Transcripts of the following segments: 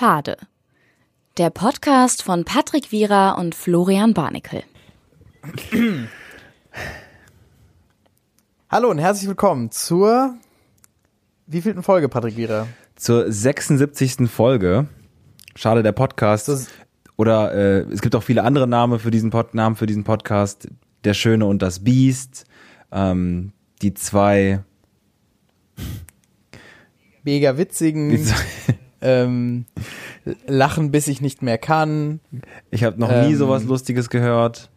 Schade. Der Podcast von Patrick Wierer und Florian Barnikel. Hallo und herzlich willkommen zur wievielten Folge, Patrick Wierer? Zur 76. Folge. Schade, der Podcast. Das- Oder äh, es gibt auch viele andere Namen für diesen, Pod Namen für diesen Podcast. Der Schöne und das Biest. Ähm, die zwei. Mega witzigen, Die zwei ähm, Lachen, bis ich nicht mehr kann. ich habe noch nie Ähm, sowas Lustiges gehört.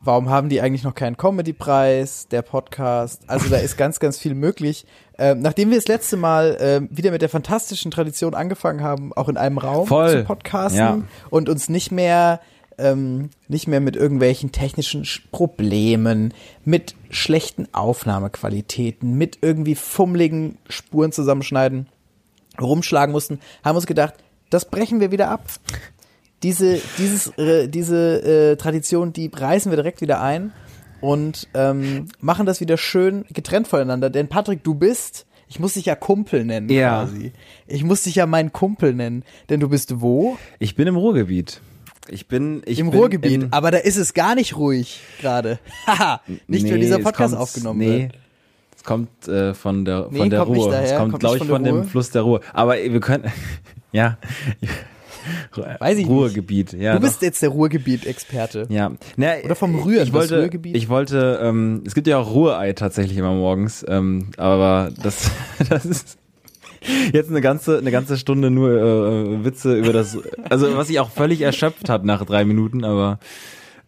Warum haben die eigentlich noch keinen Comedy-Preis, der Podcast? Also da ist ganz, ganz viel möglich. Ähm, nachdem wir das letzte Mal ähm, wieder mit der fantastischen Tradition angefangen haben, auch in einem Raum Voll. zu podcasten Ja. und uns nicht mehr ähm, nicht mehr mit irgendwelchen technischen Sch- Problemen, mit schlechten Aufnahmequalitäten, mit irgendwie fummeligen Spuren zusammenschneiden, rumschlagen mussten, haben uns gedacht, das brechen wir wieder ab. Diese, dieses, äh, diese äh, Tradition, die reißen wir direkt wieder ein und ähm, machen das wieder schön getrennt voneinander. Denn Patrick, du bist, ich muss dich ja Kumpel nennen Ja. quasi. Ich muss dich ja meinen Kumpel nennen. Denn du bist wo? Ich bin im Ruhrgebiet. Ich bin ich Im bin Ruhrgebiet. Aber da ist es gar nicht ruhig gerade. Haha. Nicht, Nee, dieser es Podcast aufgenommen nee. wird. Kommt äh, von der Nee, von der kommt nicht Ruhr. daher, es kommt, kommt glaube nicht ich, von von, dem. Fluss der Ruhr. Aber wir können ja Weiß ich nicht. Ruhrgebiet. Ja, du doch. bist jetzt der Ruhrgebiet-Experte. Ja. Na, Oder vom Rühren, Ich wollte, Ruhrgebiet? ich wollte, ähm, es gibt ja auch Ruhrei tatsächlich immer morgens, ähm, aber das, das ist jetzt eine ganze, eine ganze Stunde nur äh, Witze über das, also was ich auch völlig erschöpft hat nach drei Minuten, aber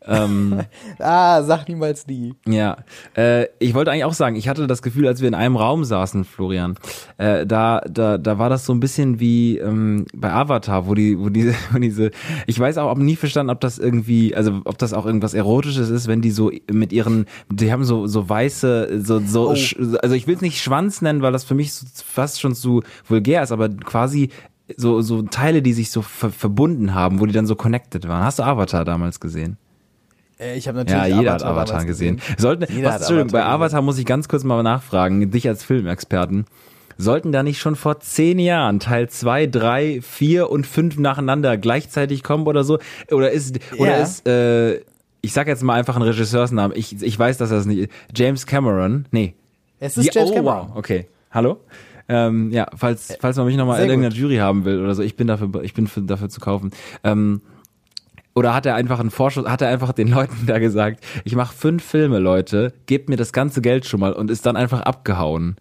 ähm, Ah, sag niemals nie. ja, äh, ich wollte eigentlich auch sagen, ich hatte das Gefühl, als wir in einem Raum saßen, Florian, äh, da, da, da war das so ein bisschen wie ähm, bei Avatar, wo die, wo diese, wo diese, ich weiß auch, habe nie verstanden, ob das irgendwie, also ob das auch irgendwas Erotisches ist, wenn die so mit ihren, die haben so so weiße, so so, Oh. also ich will es nicht Schwanz nennen, weil das für mich so, fast schon zu vulgär ist, aber quasi so so Teile, die sich so ver verbunden haben, wo die dann so connected waren. Hast du Avatar damals gesehen? Äh, ich habe natürlich Ja, jeder hat Avatar Avatar damals gesehen. Sollten, was, Entschuldigung, bei Avatar gesehen. Avatar muss ich ganz kurz mal nachfragen, dich als Filmexperten. Sollten da nicht schon vor zehn Jahren Teil zwei, drei, vier und fünf nacheinander gleichzeitig kommen oder so? Oder ist, oder Ja. ist, äh, ich sag jetzt mal einfach einen Regisseursnamen. Ich, ich weiß, dass das nicht ist. James Cameron. Nee. Es ist Ja, James oh, Cameron. wow. Okay. Hallo? Ähm, ja, falls, falls man mich nochmal in irgendeiner. Jury haben will oder so, ich bin dafür, ich bin für, dafür zu kaufen. Ähm, oder hat er einfach einen Vorschuss, hat er einfach den Leuten da gesagt, ich mache fünf Filme, Leute, gebt mir das ganze Geld schon mal und ist dann einfach abgehauen.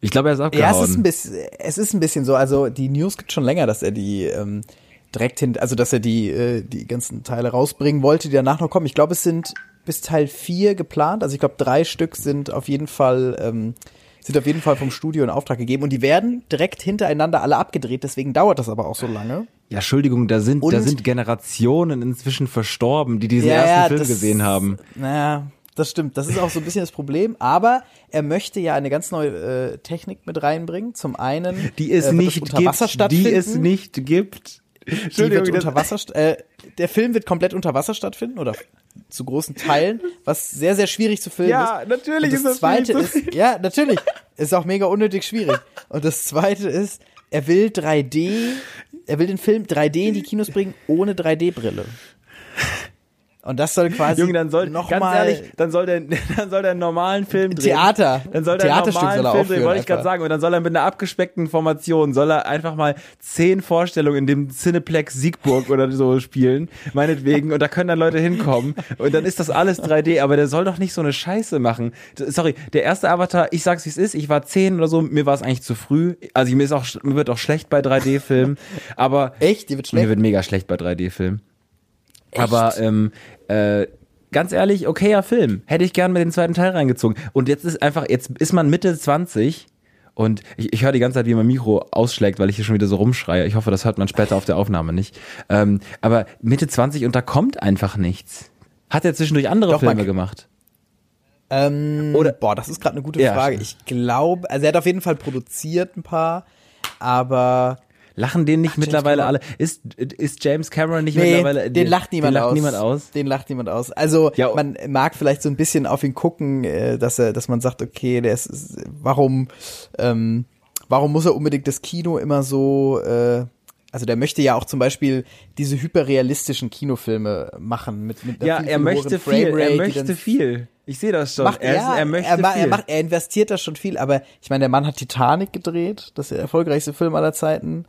Ich glaube, er ist abgehauen. Ja, es ist ein bisschen, es ist ein bisschen so. Also die News gibt schon länger, dass er die ähm, direkt hin, also dass er die äh, die ganzen Teile rausbringen wollte, die danach noch kommen. Ich glaube, es sind bis Teil 4 geplant. Also ich glaube, drei Stück sind auf jeden Fall ähm, sind auf jeden Fall vom Studio in Auftrag gegeben und die werden direkt hintereinander alle abgedreht. Deswegen dauert das aber auch so lange. ja, Entschuldigung, da sind, da Und- sind Generationen inzwischen verstorben, die diesen Ja, ersten ja, Film das- gesehen haben. Naja, das stimmt. Das ist auch so ein bisschen das Problem. Aber er möchte ja eine ganz neue äh, Technik mit reinbringen. Zum einen, Die es äh, nicht das unter Wasser gibt, die stattfinden. es nicht gibt. Die wird das- unter Wasser, äh, der Film wird komplett unter Wasser stattfinden oder zu großen Teilen, was sehr, sehr schwierig zu filmen Ja, ist. natürlich Und ist das das zweite ist, ja, natürlich, ist auch mega unnötig schwierig. Und das zweite ist, er will 3D, er will den Film 3D in die Kinos bringen, ohne 3D-Brille. Und das soll quasi Junge, dann soll, noch ganz mal ehrlich, dann soll der, dann soll der einen normalen Film drehen. Theater. Dann soll der Theaterstück normalen soll er Film drehen, wollte ich gerade sagen. Und dann soll er mit einer abgespeckten Formation, soll er einfach mal zehn Vorstellungen in dem Cineplex Siegburg oder so spielen, meinetwegen. Und da können dann Leute hinkommen. Und dann ist das alles 3D. Aber der soll doch nicht so eine Scheiße machen. Sorry, der erste Avatar, ich sag's wie es ist, ich war zehn oder so, mir war es eigentlich zu früh. Also mir ist auch, mir wird auch schlecht bei 3D-Filmen. Aber Echt? Die wird schlecht? mir wird mega schlecht bei 3D-Filmen. Aber ähm, äh, ganz ehrlich, okayer Film. Hätte ich gern mit den zweiten Teil reingezogen. Und jetzt ist einfach, jetzt ist man Mitte 20 und ich, ich höre die ganze Zeit, wie mein Mikro ausschlägt, weil ich hier schon wieder so rumschreie. Ich hoffe, das hört man später auf der Aufnahme nicht. Ähm, aber Mitte 20 und da kommt einfach nichts. Hat er zwischendurch andere Doch, Filme gemacht? Ähm, Oder- boah, das ist gerade eine gute Ja, Frage. Ich glaube, also er hat auf jeden Fall produziert ein paar, aber Lachen den nicht James mittlerweile alle? Ist, ist James Cameron nicht Nee, mittlerweile? den lacht niemand den lacht aus. niemand aus. Den lacht niemand aus. Also Ja, man mag vielleicht so ein bisschen auf ihn gucken, äh, dass er, dass man sagt, okay, der ist, warum, ähm, warum muss er unbedingt das Kino immer so äh, Also der möchte ja auch zum Beispiel diese hyperrealistischen Kinofilme machen mit, mit Ja, er möchte viel, er Framerate, die möchte viel. Ich sehe das schon. Macht, er, ja, ist, er möchte er, viel. er, macht, er investiert da schon viel, aber ich meine, der Mann hat Titanic gedreht, das ist der erfolgreichste Film aller Zeiten.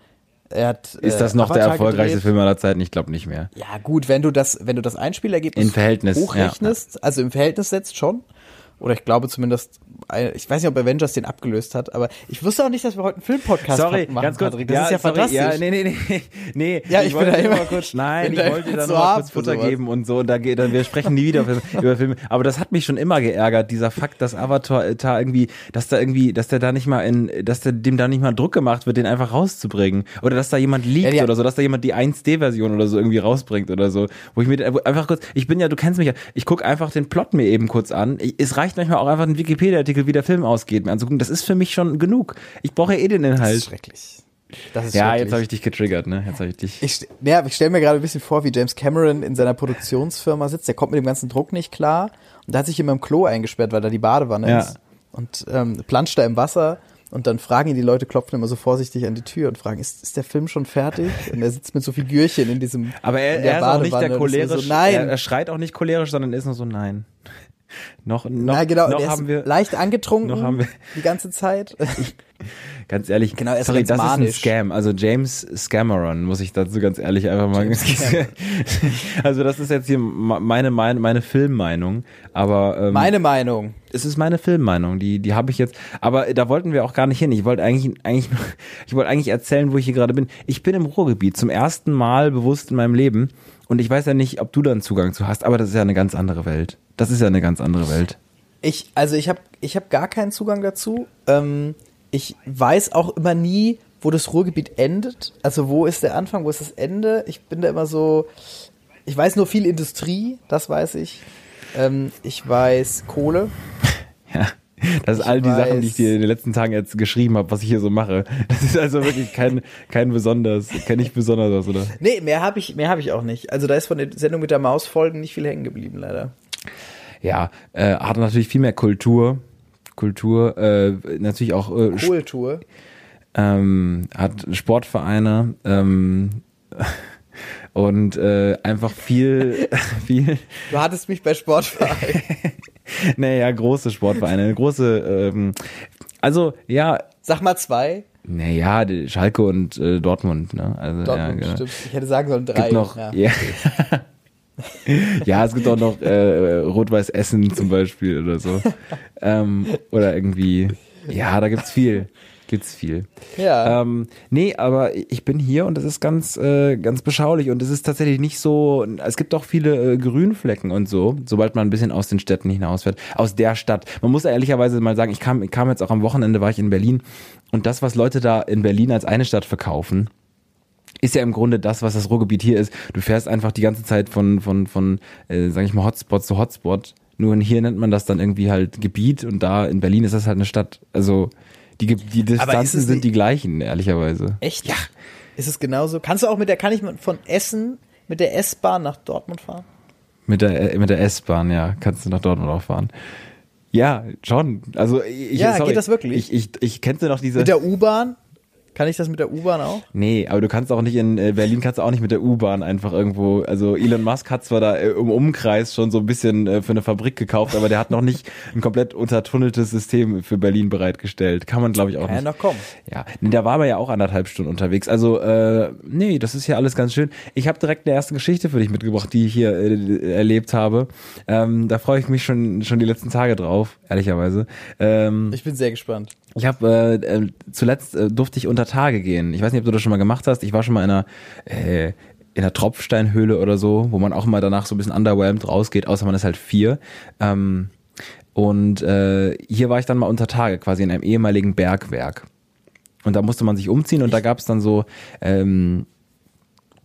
Er hat, ist äh, das noch der Avatar erfolgreichste gedreht. Film aller Zeiten? Ich glaube nicht mehr. Ja, gut, wenn du das, wenn du das Einspielergebnis In Verhältnis, hochrechnest, also im Verhältnis setzt schon. Oder ich glaube zumindest, ich weiß nicht, ob Avengers den abgelöst hat, aber ich wusste auch nicht, dass wir heute einen Filmpodcast Sorry, machen, ganz kurz. Patrick. Das ist ja sorry, fantastisch. Ja, nee, nee, nee, nee. Ja, ich bin wollte da immer- kurz, nein, ich wollte da zu noch kurz Futter geben und so. Und da geht, dann, wir sprechen nie wieder über, Filme. Aber das hat mich schon immer geärgert, dieser Fakt, dass Avatar äh, da irgendwie, dass da irgendwie, dass der da nicht mal in, dass der, dem da nicht mal Druck gemacht wird, den einfach rauszubringen. Oder dass da jemand liegt Ja, ja. oder so, dass da jemand die 1D-Version oder so irgendwie rausbringt oder so. Wo ich mir einfach kurz, ich bin ja, du kennst mich ja, ich gucke einfach den Plot mir eben kurz an. Ich, es reicht manchmal auch einfach ein Wikipedia-Artikel, wie der Film ausgeht, mir anzugucken. Das ist für mich schon genug. Ich brauche ja eh den Das Inhalt. ist schrecklich. Das ist Ja, schrecklich. jetzt habe ich dich getriggert, ne? Jetzt habe ich dich. Ich, ja, ich stelle mir gerade ein bisschen vor, wie James Cameron in seiner Produktionsfirma sitzt. Der kommt mit dem ganzen Druck nicht klar und da hat sich immer im Klo eingesperrt, weil da die Badewanne Ja. ist. Und ähm, planscht da im Wasser und dann fragen ihn die Leute, klopfen immer so vorsichtig an die Tür und fragen, ist, ist der Film schon fertig? Und er sitzt mit so Figürchen in diesem Aber er, in er ist auch nicht Badewanne der und ist nur cholerisch. So, nein, Er, er schreit auch nicht cholerisch, sondern ist nur so nein. Noch, noch, Na, genau, noch haben ist wir, leicht angetrunken noch haben wir- die ganze Zeit. ganz ehrlich, Genau, er ist sorry, das ist manisch. ein Scam. Also James Scamaron, muss ich dazu ganz ehrlich einfach mal. also das ist jetzt hier meine, meine, meine Filmmeinung, aber ähm, Meine Meinung. es ist meine Filmmeinung, die, die habe ich jetzt, aber da wollten wir auch gar nicht hin. Ich wollte eigentlich, eigentlich, ich wollte eigentlich erzählen, wo ich hier gerade bin. Ich bin im Ruhrgebiet zum ersten Mal bewusst in meinem Leben und ich weiß ja nicht, ob du da einen Zugang zu hast, aber das ist ja eine ganz andere Welt. Das ist ja eine ganz andere Welt. Ich, also ich habe ich hab gar keinen Zugang dazu. Ähm, ich weiß auch immer nie, wo das Ruhrgebiet endet. Also wo ist der Anfang, wo ist das Ende? Ich bin da immer so, ich weiß nur viel Industrie, das weiß ich. Ähm, ich weiß Kohle. Ja. Das ist all die Sachen, die ich weiß. dir in den letzten Tagen jetzt geschrieben habe, was ich hier so mache. Das ist also wirklich kein, kein besonders, kein nicht besonders was, oder? Nee, mehr habe ich, mehr habe ich auch nicht. Also da ist von der Sendung mit der Maus Folgen nicht viel hängen geblieben, leider. Ja, äh, hat natürlich viel mehr Kultur. Kultur, äh, natürlich auch äh, Kohltour. ähm, hat Sportvereine ähm, und äh, einfach viel, viel, Du hattest mich bei Sportverein. naja, große Sportvereine, große, ähm, also ja, Sag mal zwei. naja, Schalke und äh, Dortmund, ne? Also, Dortmund, ja, genau. stimmt. Ich hätte sagen sollen drei. gibt noch, ja. ja. ja, es gibt auch noch äh, Rot-Weiß Essen zum Beispiel oder so. ähm, oder irgendwie, ja, da gibt's viel. Gibt's viel. Ja. Ähm, nee, aber ich bin hier und das ist ganz, äh, ganz beschaulich und es ist tatsächlich nicht so, es gibt auch viele äh, Grünflecken und so, sobald man ein bisschen aus den Städten hinausfährt, aus der Stadt. Man muss ehrlicherweise mal sagen, ich kam, kam jetzt auch am Wochenende, war ich in Berlin und das, was Leute da in Berlin als eine Stadt verkaufen, ist ja im Grunde das, was das Ruhrgebiet hier ist. Du fährst einfach die ganze Zeit von, von, von äh, sag ich mal, Hotspot zu Hotspot. Nur hier nennt man das dann irgendwie halt Gebiet und da in Berlin ist das halt eine Stadt. Also die, die Distanzen sind die gleichen, ehrlicherweise. Echt? Ja. Ist es genauso? Kannst du auch mit der, kann ich von Essen mit der S-Bahn nach Dortmund fahren? Mit der, äh, mit der S-Bahn, ja, kannst du nach Dortmund auch fahren. Ja, schon. Also ich, Ja, sorry, geht das wirklich? Ich, ich, ich kennst du noch diese. Mit der U-Bahn? Kann ich das mit der U-Bahn auch? Nee, aber du kannst auch nicht in äh, Berlin kannst du auch nicht mit der U-Bahn einfach irgendwo. Also Elon Musk hat zwar da äh, im Umkreis schon so ein bisschen äh, für eine Fabrik gekauft, aber der hat noch nicht ein komplett untertunneltes System für Berlin bereitgestellt. Kann man glaube ich auch Kann ja nicht. noch kommen. Ja, nee, da war man ja auch anderthalb Stunden unterwegs. Also, äh, nee, das ist ja alles ganz schön. Ich habe direkt eine erste Geschichte für dich mitgebracht, die ich hier äh, erlebt habe. Ähm, da freue ich mich schon, schon die letzten Tage drauf, ehrlicherweise. Ähm, Ich bin sehr gespannt. Ich habe äh, äh, zuletzt äh, durfte ich unter Tage gehen. Ich weiß nicht, ob du das schon mal gemacht hast. Ich war schon mal in einer äh, in einer Tropfsteinhöhle oder so, wo man auch immer danach so ein bisschen underwhelmed rausgeht, außer man ist halt vier. Ähm, und äh, hier war ich dann mal unter Tage, quasi in einem ehemaligen Bergwerk. Und da musste man sich umziehen und da gab es dann so ähm,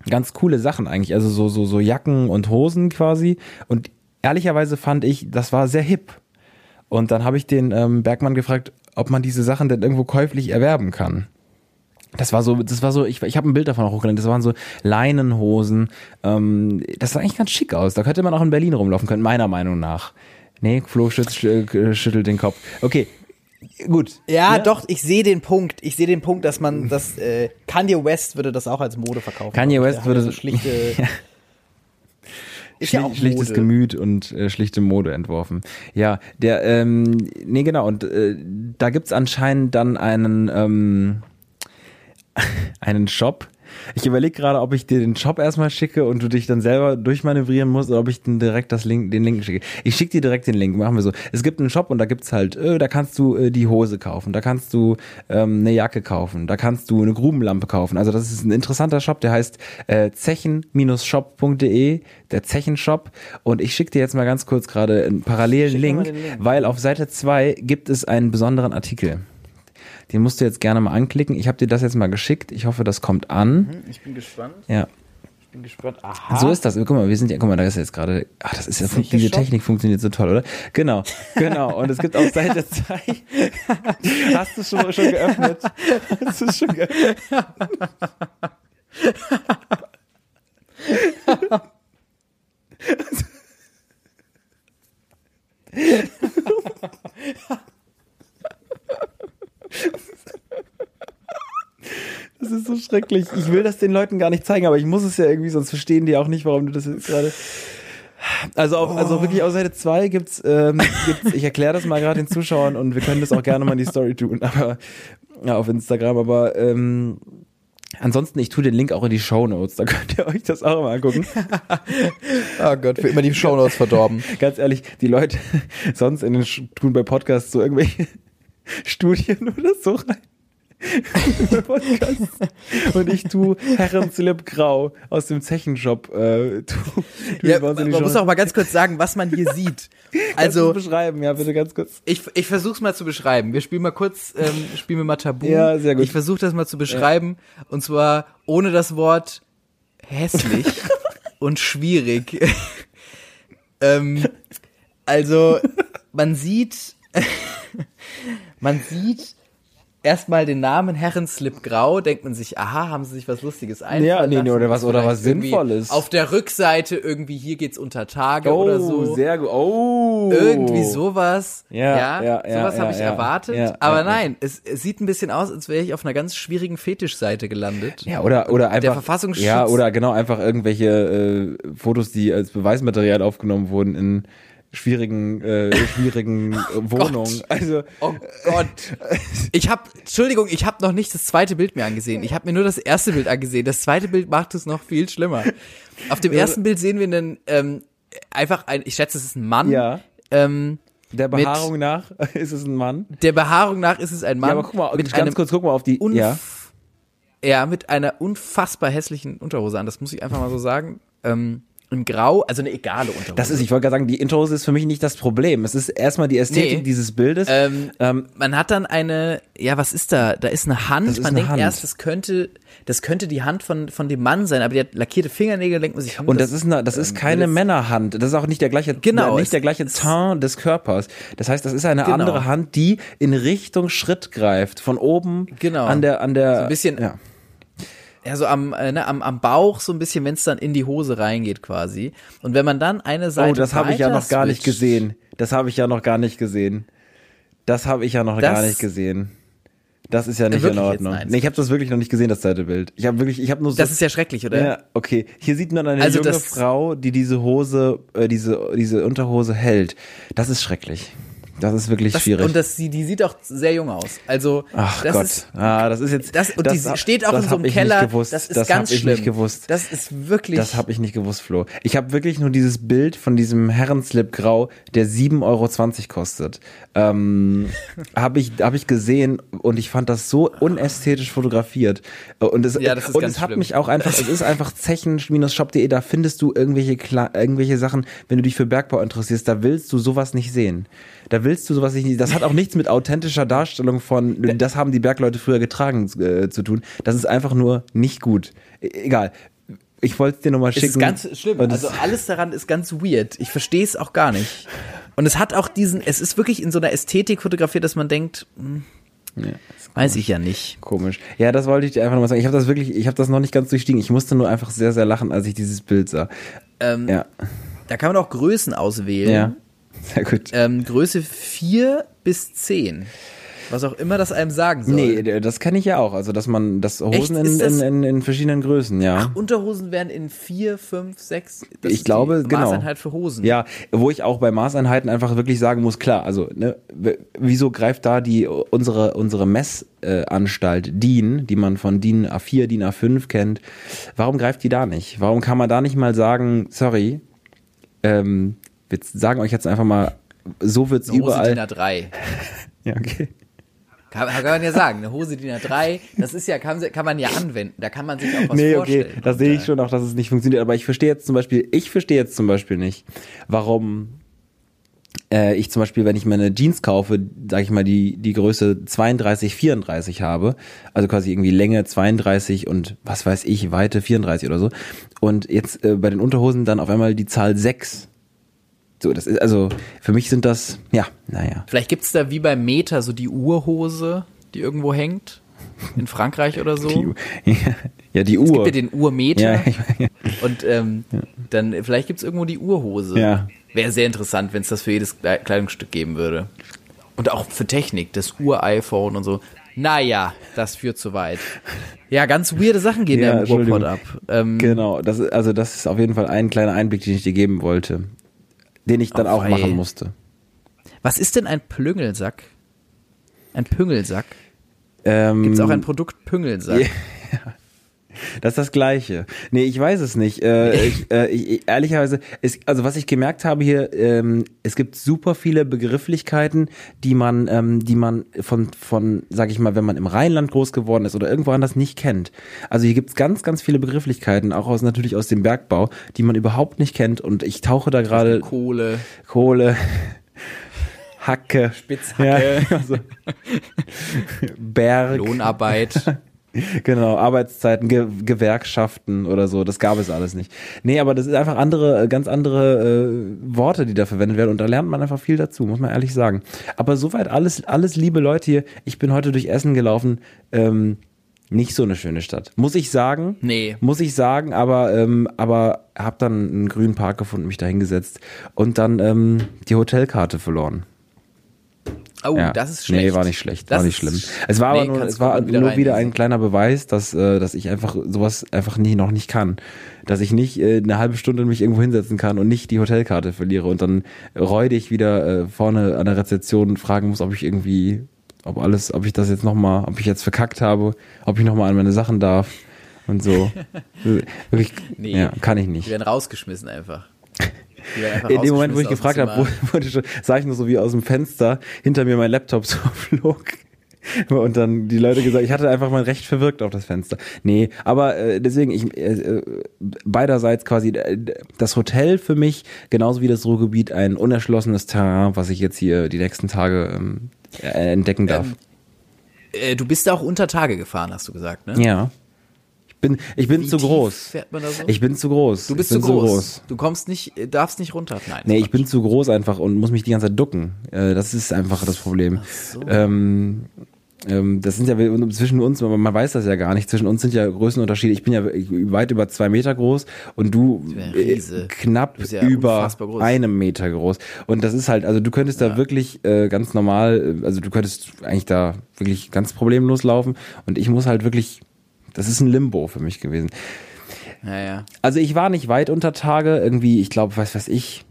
ganz coole Sachen eigentlich, also so so so Jacken und Hosen quasi. Und ehrlicherweise fand ich, das war sehr hip. Und dann habe ich den ähm, Bergmann gefragt, ob man diese Sachen denn irgendwo käuflich erwerben kann. Das war so, das war so, ich, ich habe ein Bild davon auch hochgeladen, das waren so Leinenhosen. Ähm, das sah eigentlich ganz schick aus. Da könnte man auch in Berlin rumlaufen können, meiner Meinung nach. Nee, Flo schüttelt, äh, schüttelt den Kopf. Okay, Gut. Ja, doch, ich sehe den Punkt. Ich sehe den Punkt, dass man das äh, Kanye West würde das auch als Mode verkaufen. Kanye. West würde- ja so schlichte ist Schli ja auch schlichtes Mode. Gemüt und äh, schlichte Mode entworfen. Ja, der, ähm, nee, genau, und äh, da gibt's anscheinend dann einen, ähm, einen Shop. Ich überlege gerade, ob ich dir den Shop erstmal schicke und du dich dann selber durchmanövrieren musst oder ob ich den direkt das Link, den Link schicke. Ich schicke dir direkt den Link, machen wir so. Es gibt einen Shop und da gibt's halt, äh, da kannst du äh, die Hose kaufen, da kannst du ähm, eine Jacke kaufen, da kannst du eine Grubenlampe kaufen. Also das ist ein interessanter Shop, der heißt äh, zechen-shop.de, der Zechenshop. Und ich schicke dir jetzt mal ganz kurz gerade einen parallelen Link, Link. weil auf Seite 2 gibt es einen besonderen Artikel. Den musst du jetzt gerne mal anklicken. Ich habe dir das jetzt mal geschickt. Ich hoffe, das kommt an. Ich bin gespannt. Ja. Ich bin gespannt. Aha. So ist das. Guck mal, wir sind ja, guck mal, da ist jetzt gerade, ach, das ist ja, Sicher diese Shop? Technik funktioniert so toll, oder? Genau, genau. Und es gibt auf Seite 2, hast du es schon, schon geöffnet? Hast du es schon geöffnet? Das ist so schrecklich. Ich will das den Leuten gar nicht zeigen, aber ich muss es ja irgendwie, sonst verstehen die auch nicht, warum du das jetzt gerade. Also, auf, also wirklich auf Seite 2 gibt's, ähm, gibt's ich erkläre das mal gerade den Zuschauern und wir können das auch gerne mal in die Story tun, aber ja, auf Instagram, aber ähm, ansonsten, ich tue den Link auch in die Show Notes, da könnt ihr euch das auch mal angucken. Oh Gott, für immer die Shownotes verdorben. Ganz ehrlich, die Leute sonst in den Sch- tun bei Podcasts so irgendwelche Studien oder so rein. Und ich tu Herrenslip Grau aus dem Zechenshop. Äh, tu, tu Ja, man die muss auch mal ganz kurz sagen, was man hier sieht. Also, beschreiben, ja, bitte ganz kurz. ich, ich versuch's mal zu beschreiben. Wir spielen mal kurz, ähm, spielen wir mal Tabu. Ja, sehr gut. Ich versuche das mal zu beschreiben. Und zwar ohne das Wort hässlich und schwierig. ähm, also, man sieht, man sieht erstmal den Namen Herrenslip Grau, denkt man sich, aha, haben sie sich was Lustiges einfallen Ja, nee, lassen? oder was- oder was Sinnvolles. Auf der Rückseite irgendwie, hier geht's unter Tage oder so. Oh, sehr gut. Oh. Irgendwie sowas. Ja, ja, ja, sowas ja, habe ich ja. erwartet. Ja, aber nein, es, es sieht ein bisschen aus, als wäre ich auf einer ganz schwierigen Fetischseite gelandet. Ja, oder, oder einfach. Verfassungsschutz- Ja, oder genau, einfach irgendwelche äh, Fotos, die als Beweismaterial aufgenommen wurden in schwierigen, äh, schwierigen äh, Wohnungen. Also, Oh Gott. Ich habe, Entschuldigung, ich habe noch nicht das zweite Bild mir angesehen. Ich habe mir nur das erste Bild angesehen. Das zweite Bild macht es noch viel schlimmer. Auf dem ersten Bild sehen wir einen, ähm, einfach ein, ich schätze, es ist ein Mann. ja, Ähm, der Behaarung nach ist es ein Mann. der Behaarung nach ist es ein Mann. ja, aber guck mal, mit ganz kurz, guck mal auf die. Ja. ja, mit einer unfassbar hässlichen Unterhose an. Das muss ich einfach mal so sagen. Ähm, in Grau, also eine egale Unterhose. Das ist, ich wollte gerade sagen, die Intro ist für mich nicht das Problem. Es ist erstmal die Ästhetik Nee. dieses Bildes. Ähm, Ähm, man hat dann eine, ja, was ist da? Da ist eine Hand. Das ist man eine denkt Hand. erst, das könnte, das könnte die Hand von, von dem Mann sein, aber die hat lackierte Fingernägel, denkt man sich. Und das, ist eine, das ist ähm, keine es- Männerhand. Das ist auch nicht der gleiche, Genau, nicht es- der gleiche Teint des Körpers. Das heißt, das ist eine Genau. andere Hand, die in Richtung Schritt greift, von oben Genau. an der, an der, So ein bisschen- ja. Ja, so am, äh, ne, am, am Bauch so ein bisschen, wenn es dann in die Hose reingeht quasi. Und wenn man dann eine Seite Oh, das habe ich ja noch gar nicht gesehen. Das habe ich ja noch gar nicht gesehen. Das habe ich ja noch Das- gar nicht gesehen. Das ist ja nicht in? Ordnung. Nee, ich habe das wirklich noch nicht gesehen, das zweite Bild. Ich habe wirklich, ich habe nur so Das ist ja schrecklich, oder? Ja, okay. Hier sieht man eine Also junge Frau, die diese Hose, äh, diese, diese Unterhose hält. Das ist schrecklich. Das ist wirklich Das, schwierig. und das, die, die sieht auch sehr jung aus. Also, Ach das Gott. ist, ah, das ist jetzt. das, und die hab- steht auch das in so einem ich Keller. Nicht gewusst. Das ist das ganz hab ich schlimm. nicht gewusst. Das ist wirklich. Das habe ich nicht gewusst, Flo. Ich habe wirklich nur dieses Bild von diesem Herrenslip Grau, der 7,20 Euro kostet. Ähm, habe ich, hab ich gesehen und ich fand das so unästhetisch fotografiert. Und es, Ja, das ist und ganz es hat schlimm. mich auch einfach, es ist einfach zechen-shop.de, da findest du irgendwelche, irgendwelche Sachen, wenn du dich für Bergbau interessierst, da willst du sowas nicht sehen. Da willst du sowas nicht, das hat auch nichts mit authentischer Darstellung von, das haben die Bergleute früher getragen, äh, zu tun. Das ist einfach nur nicht gut. E egal. Ich wollte es dir nochmal es schicken. ist ganz schlimm. Also alles daran ist ganz weird. Ich verstehe es auch gar nicht. Und es hat auch diesen, es ist wirklich in so einer Ästhetik fotografiert, dass man denkt, hm, Ja, weiß ich ja nicht. Komisch. Ja, das wollte ich dir einfach nochmal sagen. Ich habe das wirklich, ich habe das noch nicht ganz durchstiegen. Ich musste nur einfach sehr, sehr lachen, als ich dieses Bild sah. Ähm, Ja, Da kann man auch Größen auswählen. ja. Sehr gut. Ähm, Größe 4 bis 10. Was auch immer das einem sagen soll. Nee, das kenne ich ja auch. Also, dass man, das Hosen in, das- in, in, in verschiedenen Größen, ja. Unterhosen werden in vier, fünf, sechs. Das ich glaube, genau. Maßeinheit für Hosen. Ja, wo ich auch bei Maßeinheiten einfach wirklich sagen muss, klar, also ne, wieso greift da die unsere unsere Messanstalt DIN, die man von DIN A4, DIN A5 kennt, warum greift die da nicht? Warum kann man da nicht mal sagen, sorry, ähm, wir sagen euch jetzt einfach mal, so wird's Eine Hose überall. DIN A3. Ja, okay. Kann, kann man ja sagen, eine Hose DIN A3, das ist ja, kann, kann man ja anwenden. Da kann man sich auch was Nee, vorstellen. okay, das sehe ich schon auch, dass es nicht funktioniert. Aber ich verstehe jetzt zum Beispiel, ich verstehe jetzt zum Beispiel nicht, warum äh, ich zum Beispiel, wenn ich meine Jeans kaufe, sage ich mal, die, die Größe 32, 34 habe, also quasi irgendwie Länge 32 und was weiß ich, Weite 34 oder so. Und jetzt äh, bei den Unterhosen dann auf einmal die Zahl 6. So, das ist, also für mich sind das, ja, naja. Vielleicht gibt's da wie beim Meter so die Urhose, die irgendwo hängt. In Frankreich oder so. Die, ja, die Es Uhr. gibt ja den Urmeter. ja, ja. Und ähm, dann vielleicht gibt's irgendwo die Urhose. Ja. Wäre sehr interessant, wenn es das für jedes Kle- Kleidungsstück geben würde. Und auch für Technik, das Ur-iPhone und so. Naja, das führt zu weit. Ja, ganz weirde Sachen gehen Ja, im Ruhrpott ab. Ähm, Genau, das ist, also das ist auf jeden Fall ein kleiner Einblick, den ich dir geben wollte. Den ich dann Oh, auch wei. machen musste. Was ist denn ein Plüngelsack? Ein Püngelsack? Ähm, Gibt's auch ein Produkt Püngelsack? Das ist das Gleiche. Nee, ich weiß es nicht. Äh, ich, äh, ich, ich, ehrlicherweise, es, also was ich gemerkt habe hier, ähm, es gibt super viele Begrifflichkeiten, die man, ähm, die man von, von, sag ich mal, wenn man im Rheinland groß geworden ist oder irgendwo anders nicht kennt. Also hier gibt's ganz, ganz viele Begrifflichkeiten, auch aus natürlich aus dem Bergbau, die man überhaupt nicht kennt. Und ich tauche da gerade Kohle. Kohle, Hacke, Spitzhacke. ja, also, Berg, Lohnarbeit. Genau, Arbeitszeiten, Ge Gewerkschaften oder so, das gab es alles nicht. Nee, aber das ist einfach andere, äh, ganz andere äh, Worte, die da verwendet werden und da lernt man einfach viel dazu, muss man ehrlich sagen. Aber soweit alles, alles liebe Leute hier, ich bin heute durch Essen gelaufen, ähm, nicht so eine schöne Stadt. Muss ich sagen. Nee. Muss ich sagen, aber, ähm, aber hab dann einen grünen Park gefunden, mich da hingesetzt und dann ähm, die Hotelkarte verloren. Oh, Ja. das ist schlecht. Nee, war nicht schlecht, Das war nicht schlimm. Es war Nee, aber nur, es war wieder nur wieder ein kleiner Beweis, dass, äh, dass ich einfach sowas einfach nie, noch nicht kann. Dass ich nicht äh, eine halbe Stunde mich irgendwo hinsetzen kann und nicht die Hotelkarte verliere und dann räudig wieder äh, vorne an der Rezeption fragen muss, ob ich irgendwie, ob alles, ob ich das jetzt nochmal, ob ich jetzt verkackt habe, ob ich nochmal an meine Sachen darf und so. Wirklich, Nee. ja, kann ich Die nicht. werden rausgeschmissen einfach. In dem Moment, wo ich gefragt habe, wurde schon, sah ich nur so wie aus dem Fenster hinter mir mein Laptop so flog. Und dann die Leute gesagt, ich hatte einfach mein Recht verwirkt auf das Fenster. Nee, aber äh, deswegen, ich äh, äh, beiderseits quasi äh, das Hotel für mich, genauso wie das Ruhrgebiet, ein unerschlossenes Terrain, was ich jetzt hier die nächsten Tage ähm, äh, entdecken darf. Äh, du bist da auch unter Tage gefahren, hast du gesagt, ne? ja. Ich bin, ich bin Wie zu groß. So? Ich bin zu groß. du bist zu groß. Du kommst nicht, darfst nicht runter. Nein. Nee, ich bin zu groß einfach und muss mich die ganze Zeit ducken. Äh, das ist einfach das Problem. so. Ähm, ähm, das sind ja zwischen uns, aber man weiß das ja gar nicht. Zwischen uns sind ja Größenunterschiede. Ich bin ja weit über zwei Meter groß und du ja äh, knapp Du ja über groß. einem Meter groß. Und das ist halt, also du könntest da wirklich äh, ganz normal, äh, also du könntest eigentlich da wirklich ganz problemlos laufen. Und ich muss halt wirklich, das ist ein Limbo für mich gewesen. Ja, ja. Also ich war nicht weit unter Tage, irgendwie, ich glaube, was weiß ich,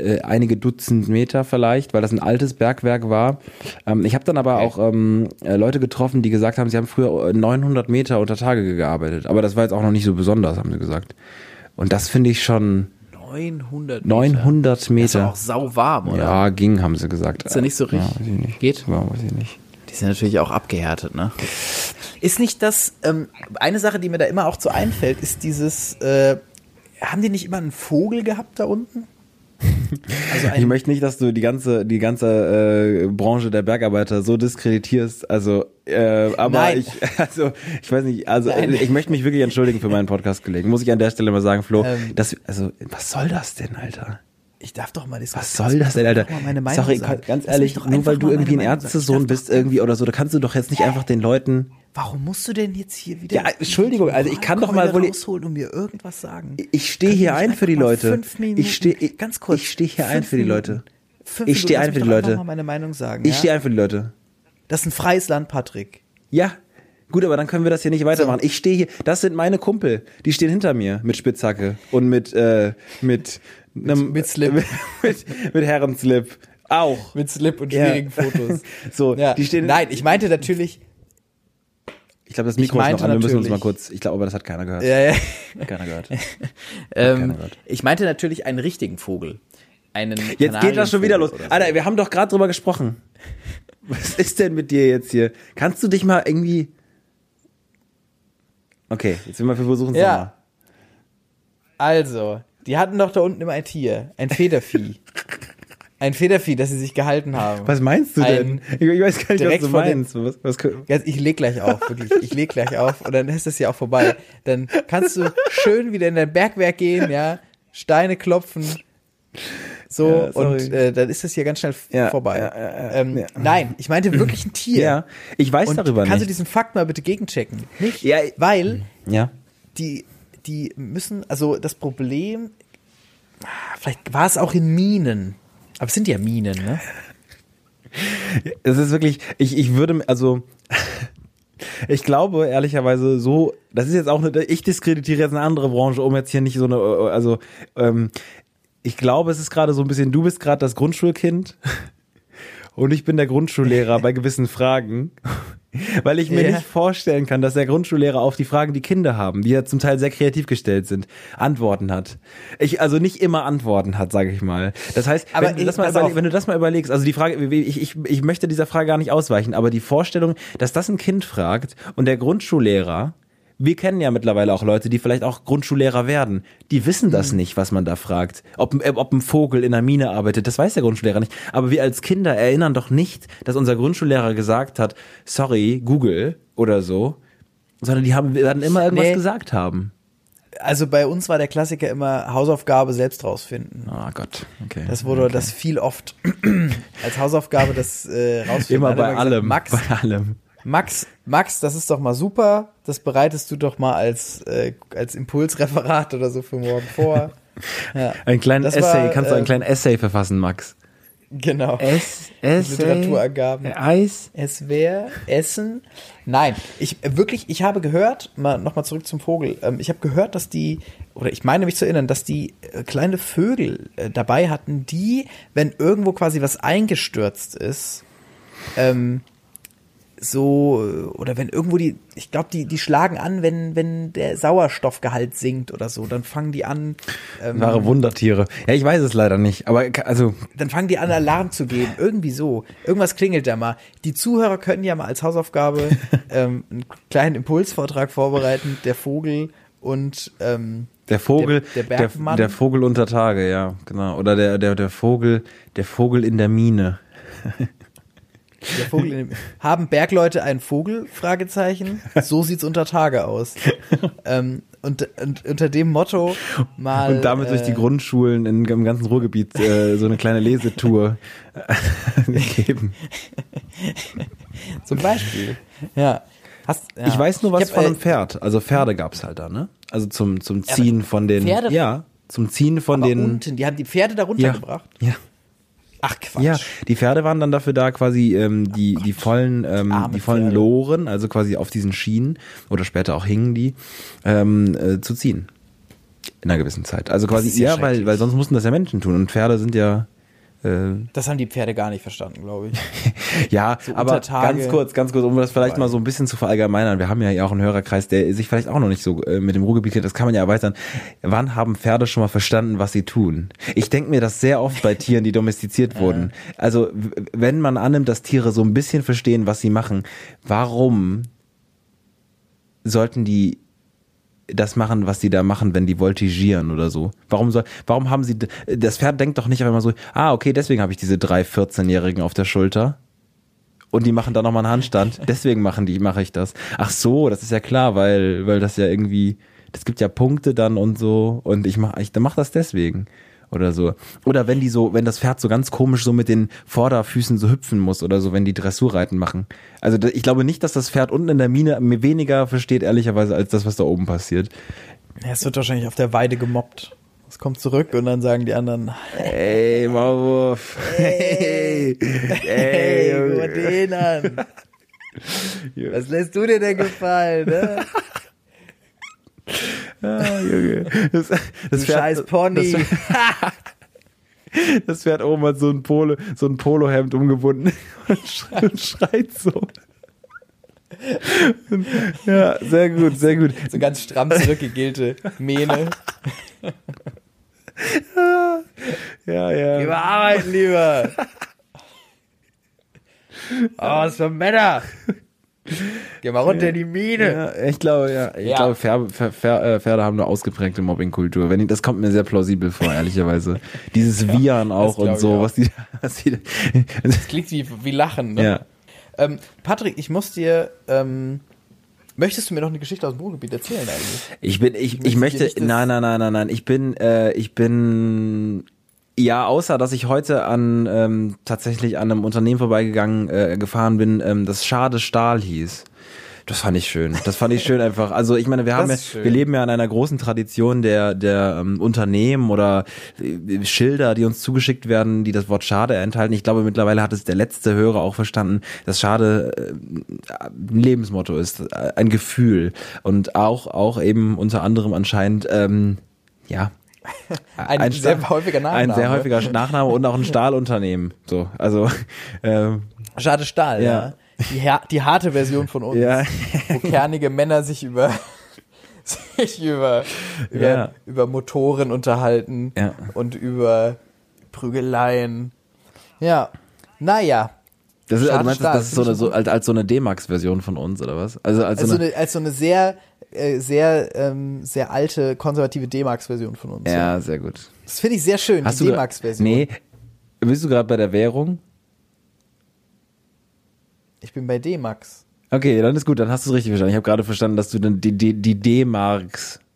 äh, einige Dutzend Meter vielleicht, weil das ein altes Bergwerk war. Ähm, ich habe dann aber Okay. auch ähm, äh, Leute getroffen, die gesagt haben, sie haben früher äh, 900 Meter unter Tage gearbeitet. Aber das war jetzt auch noch nicht so besonders, haben sie gesagt. Und das finde ich schon 900 Meter. 900 Das ist Meter. auch sauwarm, oder? Ja, ging, haben sie gesagt. Ist ja nicht so richtig. Ja, weiß ich nicht. Geht? Ja, weiß ich nicht. Die sind natürlich auch abgehärtet, ne? Ist nicht das, ähm, eine Sache, die mir da immer auch so einfällt, ist dieses, äh, haben die nicht immer einen Vogel gehabt da unten? Also Ich möchte nicht, dass du die ganze, die ganze äh, Branche der Bergarbeiter so diskreditierst. Also, äh, aber Nein. ich, also, ich weiß nicht, also Nein. ich möchte mich wirklich entschuldigen für meinen Podcast gelegen. Muss ich an der Stelle mal sagen, Flo. Ähm. das, also, was soll das denn, Alter? ich darf doch mal Was soll das denn, Alter? Sorry, sagen. ganz ehrlich, nur weil du irgendwie ein Ärztesohn bist irgendwie oder so, da kannst du doch jetzt nicht einfach den Leuten. Warum musst du denn jetzt hier wieder? Ja, Entschuldigung, also ich kann doch mal wohl- rausholen und mir irgendwas sagen. Ich stehe hier ein für die Leute. fünf Minuten- Ich stehe, ganz kurz. ich stehe hier ein für die. Leute. Ich stehe ein für die Leute. Mal meine Meinung sagen. Ich ja? stehe ein für die Leute. Das ist ein freies Land, Patrick. Ja. Gut, aber dann können wir das hier nicht weitermachen. Ich stehe hier, das sind meine Kumpel, die stehen hinter mir mit Spitzhacke und mit, äh, mit, einem, mit Slip. mit, mit Herrenslip. Auch. Mit Slip und Ja. schwierigen Fotos. So, Ja. die stehen. Nein, ich meinte natürlich. Ich glaube, das Mikro ist noch an, wir müssen uns mal kurz, ich glaube, aber das hat keiner gehört. Ja, ja. Keiner gehört. Ähm, keiner gehört. ich meinte natürlich einen richtigen Vogel. Einen Jetzt geht das schon wieder los. So. Alter, wir haben doch gerade drüber gesprochen. Was ist denn mit dir jetzt hier? Kannst du dich mal irgendwie. Okay, jetzt will wir versuchen es Ja. nochmal. Also, die hatten doch da unten ein Tier, ein Federvieh. ein Federvieh, das sie sich gehalten haben. Was meinst du denn? Ein- Ich, weiß gar nicht, was du meinst. Was, was, Jetzt, ich leg gleich auf, wirklich. Ich leg gleich auf und dann ist das ja auch vorbei. Dann kannst du schön wieder in dein Bergwerk gehen, ja, Steine klopfen. So, Ja, und äh, dann ist das hier ganz schnell Ja, vorbei. ja, ähm. Nein, ich meinte wirklich ein Tier. ja, ich weiß und darüber kannst du nicht. diesen Fakt mal bitte gegenchecken? Nicht? Ja, Weil ja. die, die müssen, also das Problem, ah, vielleicht war es auch in Minen. Aber es sind ja Minen, ne? Es ist wirklich, ich, ich würde, also, ich glaube ehrlicherweise so, das ist jetzt auch eine, ich diskreditiere jetzt eine andere Branche, um jetzt hier nicht so eine, also, ähm, ich glaube, es ist gerade so ein bisschen, du bist gerade das Grundschulkind und ich bin der Grundschullehrer bei gewissen Fragen. Weil ich mir Ja. nicht vorstellen kann, dass der Grundschullehrer auf die Fragen, die Kinder haben, die ja zum Teil sehr kreativ gestellt sind, Antworten hat. Ich also nicht immer Antworten hat, sage ich mal. Das heißt, Aber wenn, du ich- das mal pass überleg, wenn du das mal überlegst, also die Frage, ich, ich, ich möchte dieser Frage gar nicht ausweichen, aber die Vorstellung, dass das ein Kind fragt und der Grundschullehrer, wir kennen ja mittlerweile auch Leute, die vielleicht auch Grundschullehrer werden, die wissen das Mhm. nicht, was man da fragt. Ob, äh, ob ein Vogel in einer Mine arbeitet, das weiß der Grundschullehrer nicht. Aber wir als Kinder erinnern doch nicht, dass unser Grundschullehrer gesagt hat, sorry, Google oder so, sondern die haben, werden immer irgendwas Nee. gesagt haben. Also bei uns war der Klassiker immer Hausaufgabe selbst rausfinden. Oh Gott, okay. Das wurde das viel oft als Hausaufgabe das äh, rausfinden. immer er bei gesagt, allem. Max, Bei allem. Max, Max, das ist doch mal super. Das bereitest du doch mal als äh, als Impulsreferat oder so für morgen vor. Ja, Ein kleines Das war, Essay, kannst du äh, einen kleinen Essay verfassen, Max? genau. S, Essay, Literaturangaben. Eis. Es wäre Essen. Nein, ich wirklich, ich habe gehört, mal nochmal zurück zum Vogel. Ähm, ich habe gehört, dass die, oder ich meine mich zu erinnern, dass die äh, kleine Vögel äh, dabei hatten, die, wenn irgendwo quasi was eingestürzt ist, ähm, so, oder wenn irgendwo die, ich glaube, die, die schlagen an, wenn, wenn der Sauerstoffgehalt sinkt oder so, dann fangen die an, ähm, Wahre Wundertiere. Ja, ich weiß es leider nicht, aber also dann fangen die an, Alarm zu geben. Irgendwie so. Irgendwas klingelt da mal. Die Zuhörer können ja mal als Hausaufgabe ähm, einen kleinen Impulsvortrag vorbereiten. Der Vogel und ähm, der Vogel, der der, Bergmann. der Vogel unter Tage, ja, genau. Oder der, der, der Vogel, der Vogel in der Mine. der Vogel in dem, haben Bergleute einen Vogel? Fragezeichen. So sieht's unter Tage aus. ähm, und, und unter dem Motto mal Und damit durch die äh, Grundschulen in, im ganzen Ruhrgebiet äh, so eine kleine Lesetour äh, geben. zum Beispiel. Ja. Hast, ja. Ich weiß nur was hab, von äh, einem Pferd. Also Pferde gab's halt da, ne? Also zum, zum Ziehen von den. Pferde- ja, zum Ziehen von den. unten, die haben die Pferde da ja, runtergebracht. ja. Ach Quatsch. Ja, die Pferde waren dann dafür da, quasi ähm, die die vollen ähm, Arme die vollen Pferde. Loren, also quasi auf diesen Schienen oder später auch hingen die ähm, äh, zu ziehen in einer gewissen Zeit. Also quasi ja ja, weil weil sonst mussten das ja Menschen tun und Pferde sind ja Das haben die Pferde gar nicht verstanden, glaube ich. ja, So aber ganz kurz, ganz kurz, um das vielleicht mal so ein bisschen zu verallgemeinern. Wir haben ja auch einen Hörerkreis, der sich vielleicht auch noch nicht so äh, mit dem Ruhrgebiet kennt. Das kann man ja erweitern. Wann haben Pferde schon mal verstanden, was sie tun? Ich denke mir das sehr oft bei Tieren, die domestiziert wurden. Also wenn man annimmt, dass Tiere so ein bisschen verstehen, was sie machen, warum sollten die das machen, was die da machen, wenn die voltigieren oder so? Warum soll, warum haben sie, das Pferd denkt doch nicht auf einmal so, ah, okay, deswegen habe ich diese drei 14-Jährigen auf der Schulter. Und die machen da nochmal einen Handstand. Deswegen machen die, mache ich das. Ach so, das ist ja klar, weil, weil das ja irgendwie, das gibt ja Punkte dann und so. Und ich mach, ich mach das deswegen. Oder so. Oder wenn die so, wenn das Pferd so ganz komisch so mit den Vorderfüßen so hüpfen muss oder so, wenn die Dressurreiten machen. Also ich glaube nicht, dass das Pferd unten in der Mine mir weniger versteht, ehrlicherweise, als das, was da oben passiert. Ja, es wird wahrscheinlich auf der Weide gemobbt. Es kommt zurück und dann sagen die anderen, Ey, Maulwurf. Hey, hey, guck mal den an. Was lässt du dir denn gefallen, ne? Ah, Junge. Das, das Du scheiß Pony. Das, das Pferd oben hat so ein Polo, so ein Polohemd umgebunden und schreit, so. Ja, sehr gut, sehr gut. So ganz stramm zurückgegelte Mähne. Ja, ja. Überarbeiten lieber. Oh, was für Männer. Geh mal runter in die Mine. Ja, ich glaube, ja. Ich Ja. glaube, Pferde, Pferde, Pferde, Pferde haben eine ausgeprägte Mobbingkultur. Wenn ich, das kommt mir sehr plausibel vor, ehrlicherweise. Dieses Wiehern auch glaub und ich so, auch. was die, was die, Das klingt wie, wie Lachen, ne? ja. Ähm, Patrick, ich muss dir, ähm, möchtest du mir noch eine Geschichte aus dem Ruhrgebiet erzählen eigentlich? Ich bin, ich, ich möchte möchte, nein, nein, nein, nein, nein. Ich bin, äh, ich bin, ja, außer dass ich heute an ähm, tatsächlich an einem Unternehmen vorbeigegangen äh, gefahren bin, ähm, das Schade Stahl hieß. Das fand ich schön. Das fand ich schön einfach. Also ich meine, wir haben ja, wir leben ja in einer großen Tradition der der ähm, Unternehmen oder äh, Schilder, die uns zugeschickt werden, die das Wort Schade enthalten. Ich glaube, mittlerweile hat es der letzte Hörer auch verstanden, dass Schade äh, ein Lebensmotto ist, äh, ein Gefühl und auch auch eben unter anderem anscheinend ähm, ja Ein sehr Stahl- häufiger Nachname. ein sehr häufiger Nachname und auch ein Stahlunternehmen. So, also ähm, Schade Stahl, ja. Ja. Die, die harte Version von uns. Ja. Wo kernige Männer sich über, sich über, über, Ja. über Motoren unterhalten. Ja. Und über Prügeleien. Ja. Naja. das ist, Schade du meinst, Stahl, das ist so eine, so, als, als so eine D-Max-Version von uns oder was? Also als, Also so eine, eine, als so eine sehr, äh, sehr, ähm, sehr alte, konservative D-Max-Version von uns. ja, sehr gut. Das finde ich sehr schön, Hast die D-Max-Version. Nee, bist du gerade bei der Währung? Ich bin bei D-Max. Okay, dann ist gut, dann hast du es richtig verstanden. Ich habe gerade verstanden, dass du dann die, die,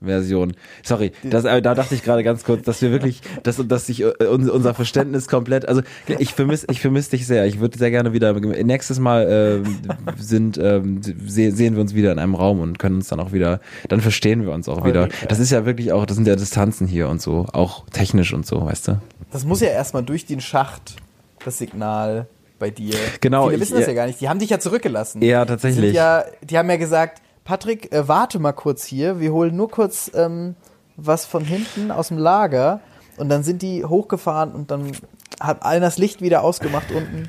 D-Marks-Version. Sorry, das, äh, da dachte ich gerade ganz kurz, dass wir wirklich, dass, dass sich äh, un- unser Verständnis komplett. Also ich vermisse ich vermiss dich sehr. Ich würde sehr gerne wieder. Nächstes Mal äh, sind se sehen wir uns wieder in einem Raum und können uns dann auch wieder. Dann verstehen wir uns auch wieder. Das ist ja wirklich auch. Das sind ja Distanzen hier und so, auch technisch und so, weißt du. Das muss ja erstmal durch den Schacht, das Signal bei dir. Genau, Viele ich- wissen das ja- ja gar nicht. Die haben dich ja zurückgelassen. Ja, tatsächlich. ja, die haben ja gesagt, Patrick, äh, warte mal kurz hier. Wir holen nur kurz ähm, was von hinten aus dem Lager. Und dann sind die hochgefahren und dann hat einer das Licht wieder ausgemacht unten.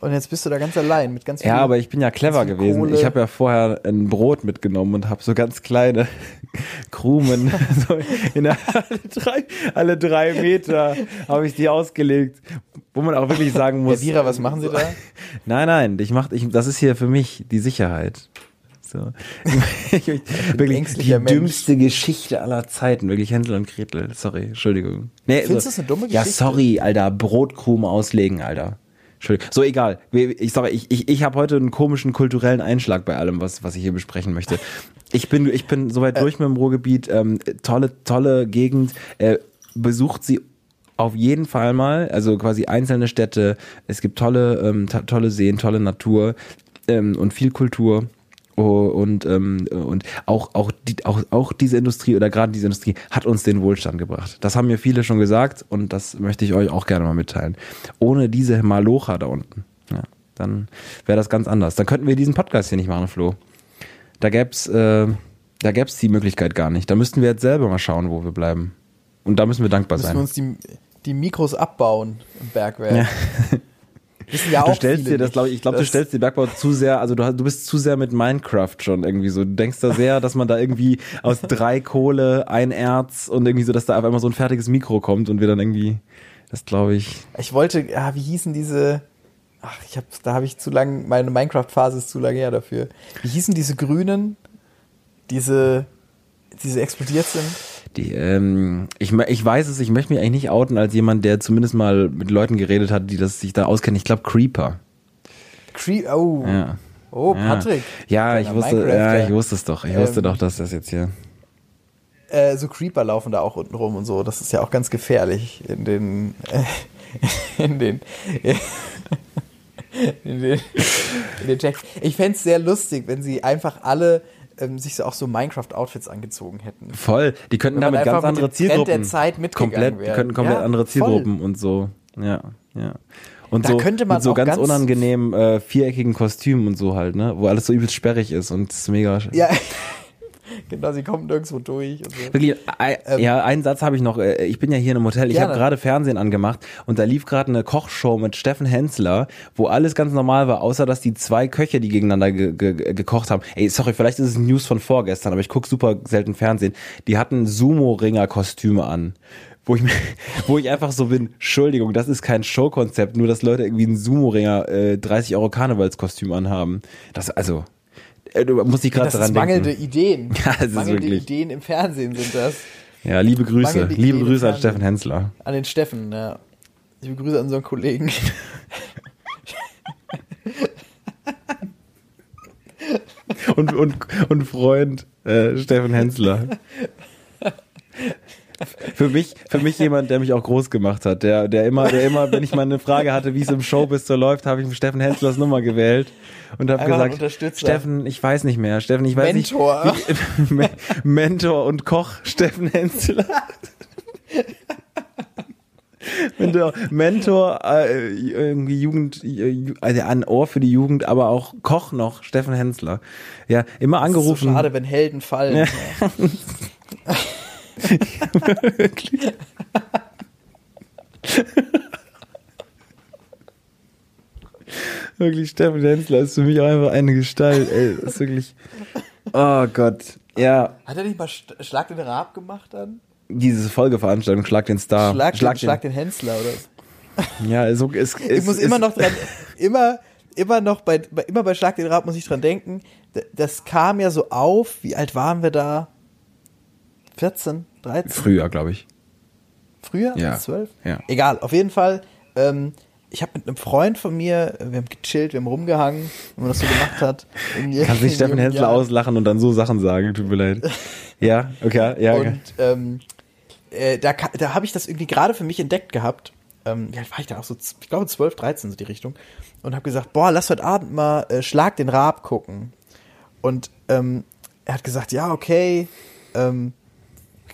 Und jetzt bist du da ganz allein mit ganz viel Ja, aber ich bin ja clever gewesen. Kohle. Ich habe ja vorher ein Brot mitgenommen und habe so ganz kleine Krumen, so in der, alle, drei, alle drei Meter habe ich die ausgelegt, wo man auch wirklich sagen muss. Vira, was machen sie da? Nein, nein, ich mach, ich, das ist hier für mich die Sicherheit. So. Ich, ich, wirklich die Mensch. dümmste Geschichte aller Zeiten, wirklich Hänsel und Gretel. Sorry, Entschuldigung. Nee, Findest du das eine dumme Ja, Geschichte? sorry, Alter, Brotkrumen auslegen, Alter. Entschuldigung. So, egal. Ich sage, ich, ich, ich habe heute einen komischen kulturellen Einschlag bei allem, was, was ich hier besprechen möchte. Ich bin, ich bin soweit durch mit dem Ruhrgebiet. Ähm, tolle, tolle Gegend. Äh, besucht sie auf jeden Fall mal. Also quasi einzelne Städte. Es gibt tolle, ähm, to- tolle Seen, tolle Natur ähm, und viel Kultur. Oh, und ähm, und auch auch die, auch auch diese Industrie oder gerade diese Industrie hat uns den Wohlstand gebracht. Das haben mir viele schon gesagt und das möchte ich euch auch gerne mal mitteilen. Ohne diese Malocha da unten, ja, dann wäre das ganz anders. Dann könnten wir diesen Podcast hier nicht machen, Flo. Da gäb's äh, da gäb's die Möglichkeit gar nicht. Da müssten wir jetzt selber mal schauen, wo wir bleiben. Und da müssen wir dankbar Müssen sein. wir uns die, die Mikros abbauen im Bergwerk. Ja. Wissen ja auch Du stellst dir das, glaube ich, ich glaube, du stellst dir Bergbau zu sehr, also du, du bist zu sehr mit Minecraft schon irgendwie so. Du denkst da sehr, dass man da irgendwie aus drei Kohle, ein Erz und irgendwie so, dass da auf einmal so ein fertiges Mikro kommt und wir dann irgendwie, das glaube ich. Ich wollte, ja, wie hießen diese, ach, ich hab, da habe ich zu lang, meine Minecraft-Phase ist zu lange her dafür. Wie hießen diese Grünen, diese, diese explodiert sind? Die, ähm, ich, ich weiß es, ich möchte mich eigentlich nicht outen als jemand, der zumindest mal mit Leuten geredet hat, die das sich da auskennen. Ich glaube Creeper. Cre oh, Ja. oh. Patrick. Ja, ich wusste, ja, ich wusste es doch. Ich wusste Ähm, doch, dass das jetzt hier. Äh, so Creeper laufen da auch unten rum und so. Das ist ja auch ganz gefährlich in den, äh, in den, in den, in den. Ich fänd's sehr lustig, wenn sie einfach alle ähm, sich so auch so Minecraft-Outfits angezogen hätten. Voll. Die könnten damit ganz mit andere Trend Zielgruppen. der Zeit mitgegangen komplett, die wäre. könnten komplett Ja, andere voll. Zielgruppen und so. Ja, ja. Und Da so, könnte man mit so ganz, ganz- unangenehmen äh, viereckigen Kostümen und so halt, ne? Wo alles so übelst sperrig ist und es ist mega. Ja, genau, sie kommen nirgendwo durch. So. Wirklich, ein, ja, einen Satz habe ich noch. äh, Ich bin ja hier in einem Hotel. Ich Ähm, habe gerade Fernsehen angemacht und da lief gerade eine Kochshow mit Steffen Hensler, wo alles ganz normal war, außer dass die zwei Köche, die gegeneinander ge ge gekocht haben. Ey, sorry, vielleicht ist es News von vorgestern, aber ich gucke super selten Fernsehen. Die hatten Sumo-Ringer-Kostüme an. Wo ich, mir- wo ich einfach so bin, Entschuldigung, das ist kein Showkonzept, nur dass Leute irgendwie einen Sumo-Ringer äh, 30 Euro Karnevalskostüm anhaben. Das, also, äh, du musst dich gerade Das ist daran mangelnde denken. Ideen. Ja, ist mangelnde wirklich- Ideen im Fernsehen sind das. Ja, liebe Grüße. mangelnde Liebe Ideen Grüße an. Steffen Hensler. An den Steffen, ja. Liebe Grüße an unseren Kollegen. und, und, und Freund äh, Steffen Hensler. Für mich, für mich jemand, der mich auch groß gemacht hat, der, der immer, der immer, wenn ich mal eine Frage hatte, wie es im Showbiz so läuft, habe ich Steffen Henslers Nummer gewählt und habe gesagt. Steffen, ich weiß nicht mehr, Steffen, ich weiß Mentor. nicht. Me- Mentor und Koch Steffen Hensler. Mentor, Mentor äh, irgendwie Jugend, also ein Ohr für die Jugend, aber auch Koch noch, Steffen Hensler. Ja, immer Das ist so angerufen. schade, wenn Helden fallen. Wirklich. wirklich, Steffen Hensler ist für mich auch einfach eine Gestalt, ey. Das ist wirklich. Oh Gott. Ja, Hat er nicht mal Sch- Schlag den Raab gemacht dann? diese Folgeveranstaltung, Schlag den Star. Schlag, Schlag den, Schlag den Hensler oder Ja, so ist. Ich muss immer noch dran, immer, immer noch bei, bei, immer bei Schlag den Raab muss ich dran denken. Das kam ja so auf, wie alt waren wir da? 14, 13? Früher, glaube ich. Früher? Ja. 12? Ja. Egal, auf jeden Fall. Ähm, ich habe mit einem Freund von mir, wir haben gechillt, wir haben rumgehangen, wie man das so gemacht hat. Nicht in Steffen Hensler auslachen und dann so Sachen sagen, tut mir leid. Ja, okay, ja. Und ähm, äh, da, da habe ich das irgendwie gerade für mich entdeckt gehabt. Ähm, alt war ich da auch so, ich glaube 12, 13 so die Richtung. Und habe gesagt, boah, lass heute Abend mal äh, Schlag den Raab gucken. Und ähm, er hat gesagt, ja, okay, ähm,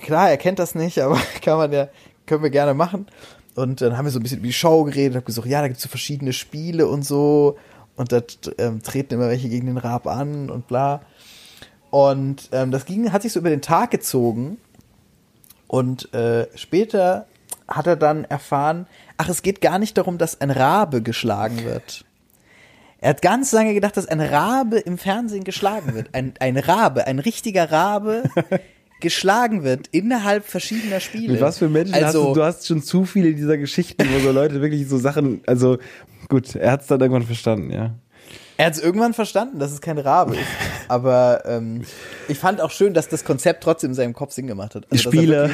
klar, er kennt das nicht, aber kann man ja, können wir gerne machen. Und dann haben wir so ein bisschen über die Show geredet, habe gesagt, ja, da gibt's so verschiedene Spiele und so. Und da ähm, treten immer welche gegen den Raab an und bla. Und ähm, das ging, hat sich so über den Tag gezogen. Und äh, später hat er dann erfahren, ach, es geht gar nicht darum, dass ein Rabe geschlagen wird. Er hat ganz lange gedacht, dass ein Rabe im Fernsehen geschlagen wird. Ein, ein Rabe, ein richtiger Rabe geschlagen wird innerhalb verschiedener Spiele. Mit was für Menschen hast also, du? Du hast schon zu viele dieser Geschichten, wo so Leute wirklich so Sachen, also gut, er hat es dann irgendwann verstanden, ja. Er hat es irgendwann verstanden, dass es kein Rabe ist. Aber ähm, ich fand auch schön, dass das Konzept trotzdem in seinem Kopf Sinn gemacht hat. Also, Spiele.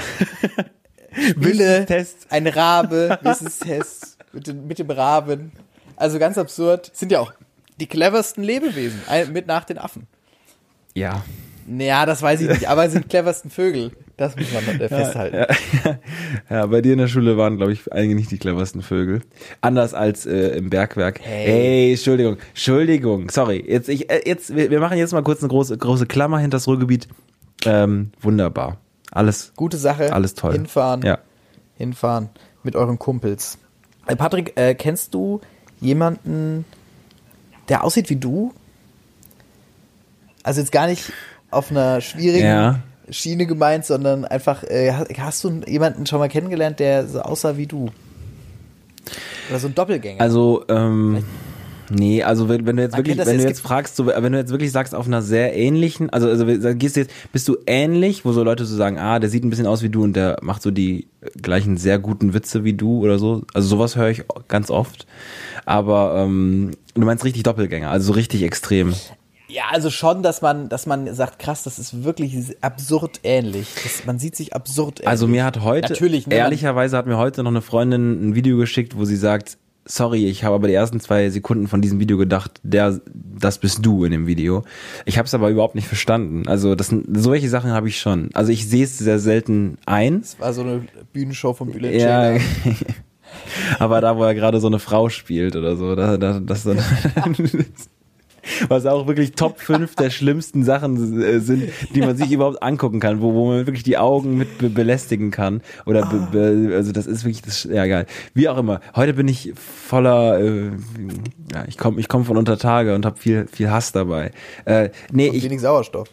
Wissenstest. ein Rabe, Wissenstest mit, dem- mit dem Raben. Also ganz absurd. Sind ja auch die cleversten Lebewesen, mit nach den Affen. Ja. Naja, das weiß ich nicht, aber sind cleversten Vögel. Das muss man äh, festhalten. Ja, ja, bei dir in der Schule waren, glaube ich, einige nicht die cleversten Vögel. Anders als äh, im Bergwerk. Hey. Hey, Entschuldigung, Entschuldigung, sorry. Jetzt, ich, äh, jetzt, wir, wir machen jetzt mal kurz eine große, große Klammer hinter das Ruhrgebiet. Ähm, wunderbar. Alles, Gute Sache. alles toll. Hinfahren. Ja. Hinfahren mit euren Kumpels. Äh, Patrick, äh, kennst du jemanden, der aussieht wie du? Also jetzt gar nicht auf einer schwierigen Ja. Schiene gemeint, sondern einfach, äh, hast, du jemanden schon mal kennengelernt, der so aussah wie du? Oder so ein Doppelgänger? Also, ähm, nee, also wenn, wenn du jetzt Man wirklich, wenn ja, du jetzt fragst, so, wenn du jetzt wirklich sagst, auf einer sehr ähnlichen, also, also gehst du jetzt, bist du ähnlich, wo so Leute so sagen, ah, der sieht ein bisschen aus wie du und der macht so die gleichen sehr guten Witze wie du oder so. Also sowas höre ich ganz oft. Aber ähm, du meinst richtig Doppelgänger, also so richtig extrem. Ja, also schon, dass man, dass man sagt, krass, das ist wirklich absurd ähnlich. Das, man sieht sich absurd ähnlich. Also mir hat heute, Natürlich, ne, ehrlicherweise hat mir heute noch eine Freundin ein Video geschickt, wo sie sagt, sorry, ich habe aber die ersten zwei Sekunden von diesem Video gedacht, der, das bist du in dem Video. Ich habe es aber überhaupt nicht verstanden. Also das solche Sachen habe ich schon. Also ich sehe es sehr selten ein. Das war so eine Bühnenshow von Bülent Ja, aber da, wo er gerade so eine Frau spielt oder so, da, da, das dann. Was auch wirklich Top 5 der schlimmsten Sachen äh, sind, die man sich überhaupt angucken kann, wo, wo man wirklich die Augen mit be belästigen kann. Oder be be also das ist wirklich das ja geil. Wie auch immer. Heute bin ich voller äh, ja, ich komme ich komm von unter Tage und habe viel viel Hass dabei. Äh, nee, Und ich wenig Sauerstoff.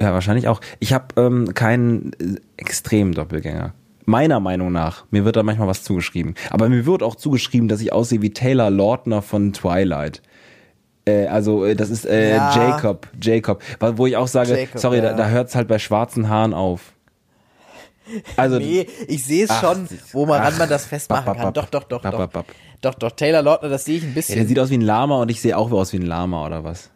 ja, wahrscheinlich auch. Ich habe ähm, keinen äh, extremen Doppelgänger. Meiner Meinung nach. Mir wird da manchmal was zugeschrieben. Aber mir wird auch zugeschrieben, dass ich aussehe wie Taylor Lautner von Twilight. Äh, also, äh, das ist äh, Ja. Jacob. Jacob. Wo ich auch sage, Jacob, sorry, da, ja. da hört's halt bei schwarzen Haaren auf. Also, Nee, ich sehe es schon, wo man man das festmachen bap, bap, kann. Doch, doch, doch, Bap, doch. Doch, doch, Taylor Lautner, das sehe ich ein ja, bisschen. der sieht aus wie ein Lama und ich sehe auch aus wie ein Lama oder was?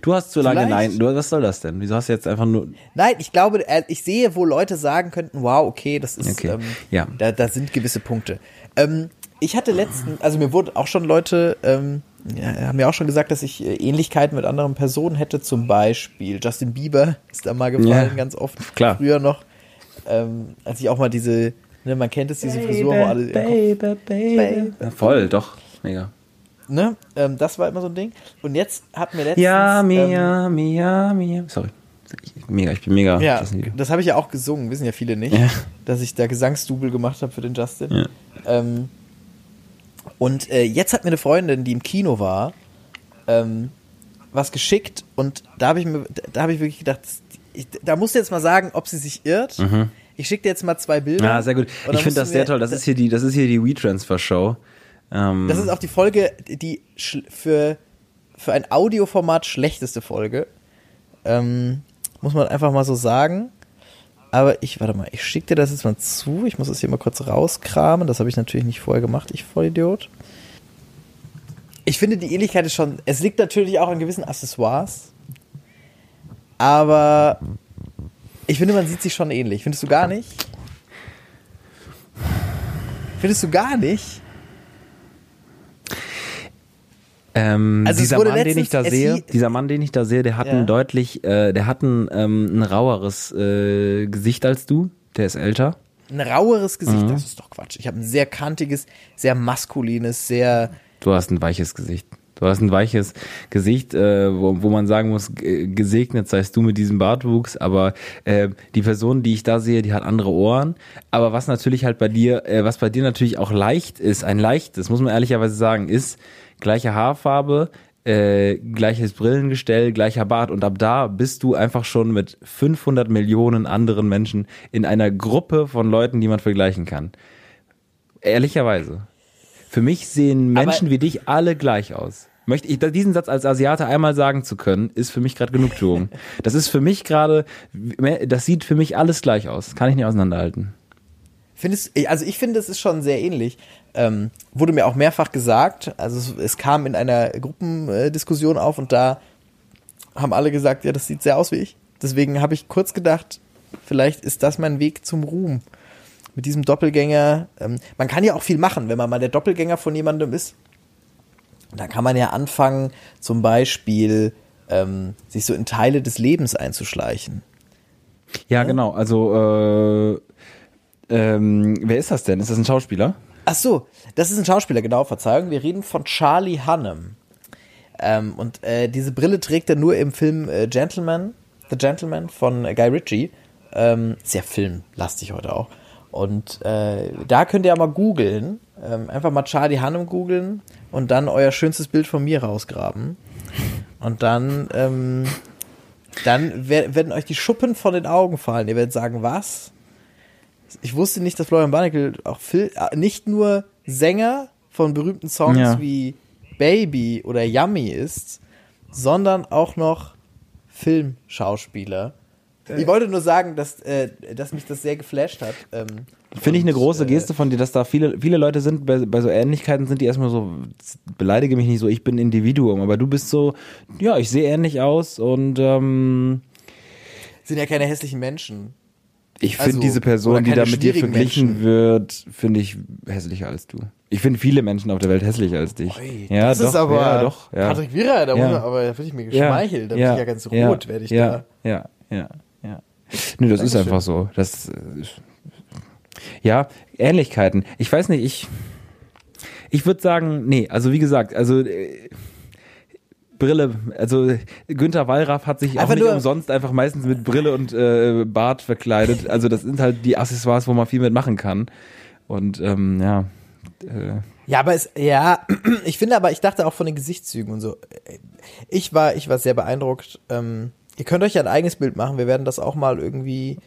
Du hast zu lange Vielleicht. Nein. Du, was soll das denn? Wieso hast du jetzt einfach nur. Nein, ich glaube, äh, ich sehe, wo Leute sagen könnten, wow, okay, das ist, Okay, ähm, ja. da, da sind gewisse Punkte. Ähm, ich hatte letzten, also mir wurden auch schon Leute, ähm, ja, haben mir auch schon gesagt, dass ich äh, Ähnlichkeiten mit anderen Personen hätte, zum Beispiel Justin Bieber ist da mal gefallen, Ja, ganz oft. klar. Früher noch, ähm, als ich auch mal diese, ne, man kennt es, diese Frisur, wo alle, baby, baby. Ja, voll, doch. Mega. ne, ähm, das war immer so ein Ding. Und jetzt hat mir letztens, Ja, ähm, Mia, Mia, Mia. Sorry. Ich- Mega, ich bin mega. Ja, das habe ich ja auch gesungen, wissen ja viele nicht, Ja. dass ich da Gesangsdouble gemacht habe für den Justin. Ja. Ähm, und äh, jetzt hat mir eine Freundin, die im Kino war, ähm, was geschickt und da habe ich mir, da habe ich wirklich gedacht, ich, da musst du jetzt mal sagen, ob sie sich irrt. Ich schicke dir jetzt mal zwei Bilder. Ja, Mhm. Sehr gut. Ich finde das sehr toll. Das ist hier die, das ist hier die WeTransfer-Show. Ähm, Das ist auch die Folge, die für, für ein Audioformat schlechteste Folge. Ähm, muss man einfach mal so sagen. Aber ich, warte mal, ich schicke dir das jetzt mal zu. Ich muss das hier mal kurz rauskramen. Das habe ich natürlich nicht vorher gemacht, ich Vollidiot. Ich finde, die Ähnlichkeit ist schon. Es liegt natürlich auch an gewissen Accessoires. Aber ich finde, man sieht sich schon ähnlich. Findest du gar nicht? Findest du gar nicht? Ähm, Also es dieser Mann, den ich letztens- da sehe, dieser Mann, den ich da sehe, der hat Ja. ein deutlich, äh, der hat ein, ähm, ein raueres äh, Gesicht als du. Der ist älter. ein raueres Gesicht, Mhm. das ist doch Quatsch. Ich habe ein sehr kantiges, sehr maskulines, sehr. Du hast ein weiches Gesicht. Du hast ein weiches Gesicht, äh, wo, wo man sagen muss, gesegnet seist du mit diesem Bartwuchs, aber äh, die Person, die ich da sehe, die hat andere Ohren. Aber was natürlich halt bei dir, äh, was bei dir natürlich auch leicht ist, ein leichtes, muss man ehrlicherweise sagen, ist gleiche Haarfarbe, äh, gleiches Brillengestell, gleicher Bart und ab da bist du einfach schon mit 500 Millionen anderen Menschen in einer Gruppe von Leuten, die man vergleichen kann. Ehrlicherweise. Für mich sehen Menschen Aber- wie dich alle gleich aus. Möchte ich diesen Satz als Asiate einmal sagen zu können, ist für mich gerade Genugtuung. Das ist für mich gerade, das sieht für mich alles gleich aus. Kann ich nicht auseinanderhalten. Findest, also ich finde, es ist schon sehr ähnlich. Ähm, wurde mir auch mehrfach gesagt. Also es, es kam in einer Gruppendiskussion auf und da haben alle gesagt, ja, das sieht sehr aus wie ich. Deswegen habe ich kurz gedacht, vielleicht ist das mein Weg zum Ruhm. Mit diesem Doppelgänger. Ähm, man kann ja auch viel machen, wenn man mal der Doppelgänger von jemandem ist. Da kann man ja anfangen, zum Beispiel ähm, sich so in Teile des Lebens einzuschleichen. Ja, genau. Also, äh, ähm, wer ist das denn? Ist das ein Schauspieler? Ach so, das ist ein Schauspieler, genau, Verzeihung. Wir reden von Charlie Hunnam. Ähm, und äh, diese Brille trägt er nur im Film äh, Gentleman, The Gentleman von Guy Ritchie. Ähm, sehr filmlastig heute auch. Und äh, da könnt ihr ja mal googeln. Ähm, einfach mal Charlie Hunnam googeln und dann euer schönstes Bild von mir rausgraben. Und dann, ähm, dann wer- werden euch die Schuppen von den Augen fallen. Ihr werdet sagen, was? Ich wusste nicht, dass Florian Barnickel auch Phil, äh, nicht nur Sänger von berühmten Songs Ja. wie Baby oder Yummy ist, sondern auch noch Filmschauspieler. Ich wollte nur sagen, dass, äh, dass mich das sehr geflasht hat. Ähm, Finde ich eine große äh, Geste von dir, dass da viele, viele Leute sind, bei, bei so Ähnlichkeiten sind die erstmal so, beleidige mich nicht so, ich bin Individuum, aber du bist so, ja, ich sehe ähnlich aus und ähm, Sind ja keine hässlichen Menschen. ich finde Also, diese Person, die da mit dir verglichen Menschen. wird, finde ich hässlicher als du. Ich finde viele Menschen auf der Welt hässlicher als dich. Ui, ja, das doch, ist aber ja, doch, ja. Patrick Vieira, da Ja. muss er, aber da fühle ich mich geschmeichelt, da bin ich ja ganz rot, werde ich ja, da. Ja, ja, ja. Nö, das ist Dankeschön. einfach so. Das, äh, ja, Ähnlichkeiten. Ich weiß nicht, ich, ich würde sagen, nee, also wie gesagt, also äh, Brille, also Günther Wallraff hat sich Einfach auch nicht umsonst einfach meistens mit Brille und äh, Bart verkleidet. Also das sind halt die Accessoires, wo man viel mitmachen kann. Und ähm, ja, äh, Ja, aber es, ja, ich finde aber, ich dachte auch von den Gesichtszügen und so. Ich war, ich war sehr beeindruckt. Ähm, ihr könnt euch ja ein eigenes Bild machen. Wir werden das auch mal irgendwie,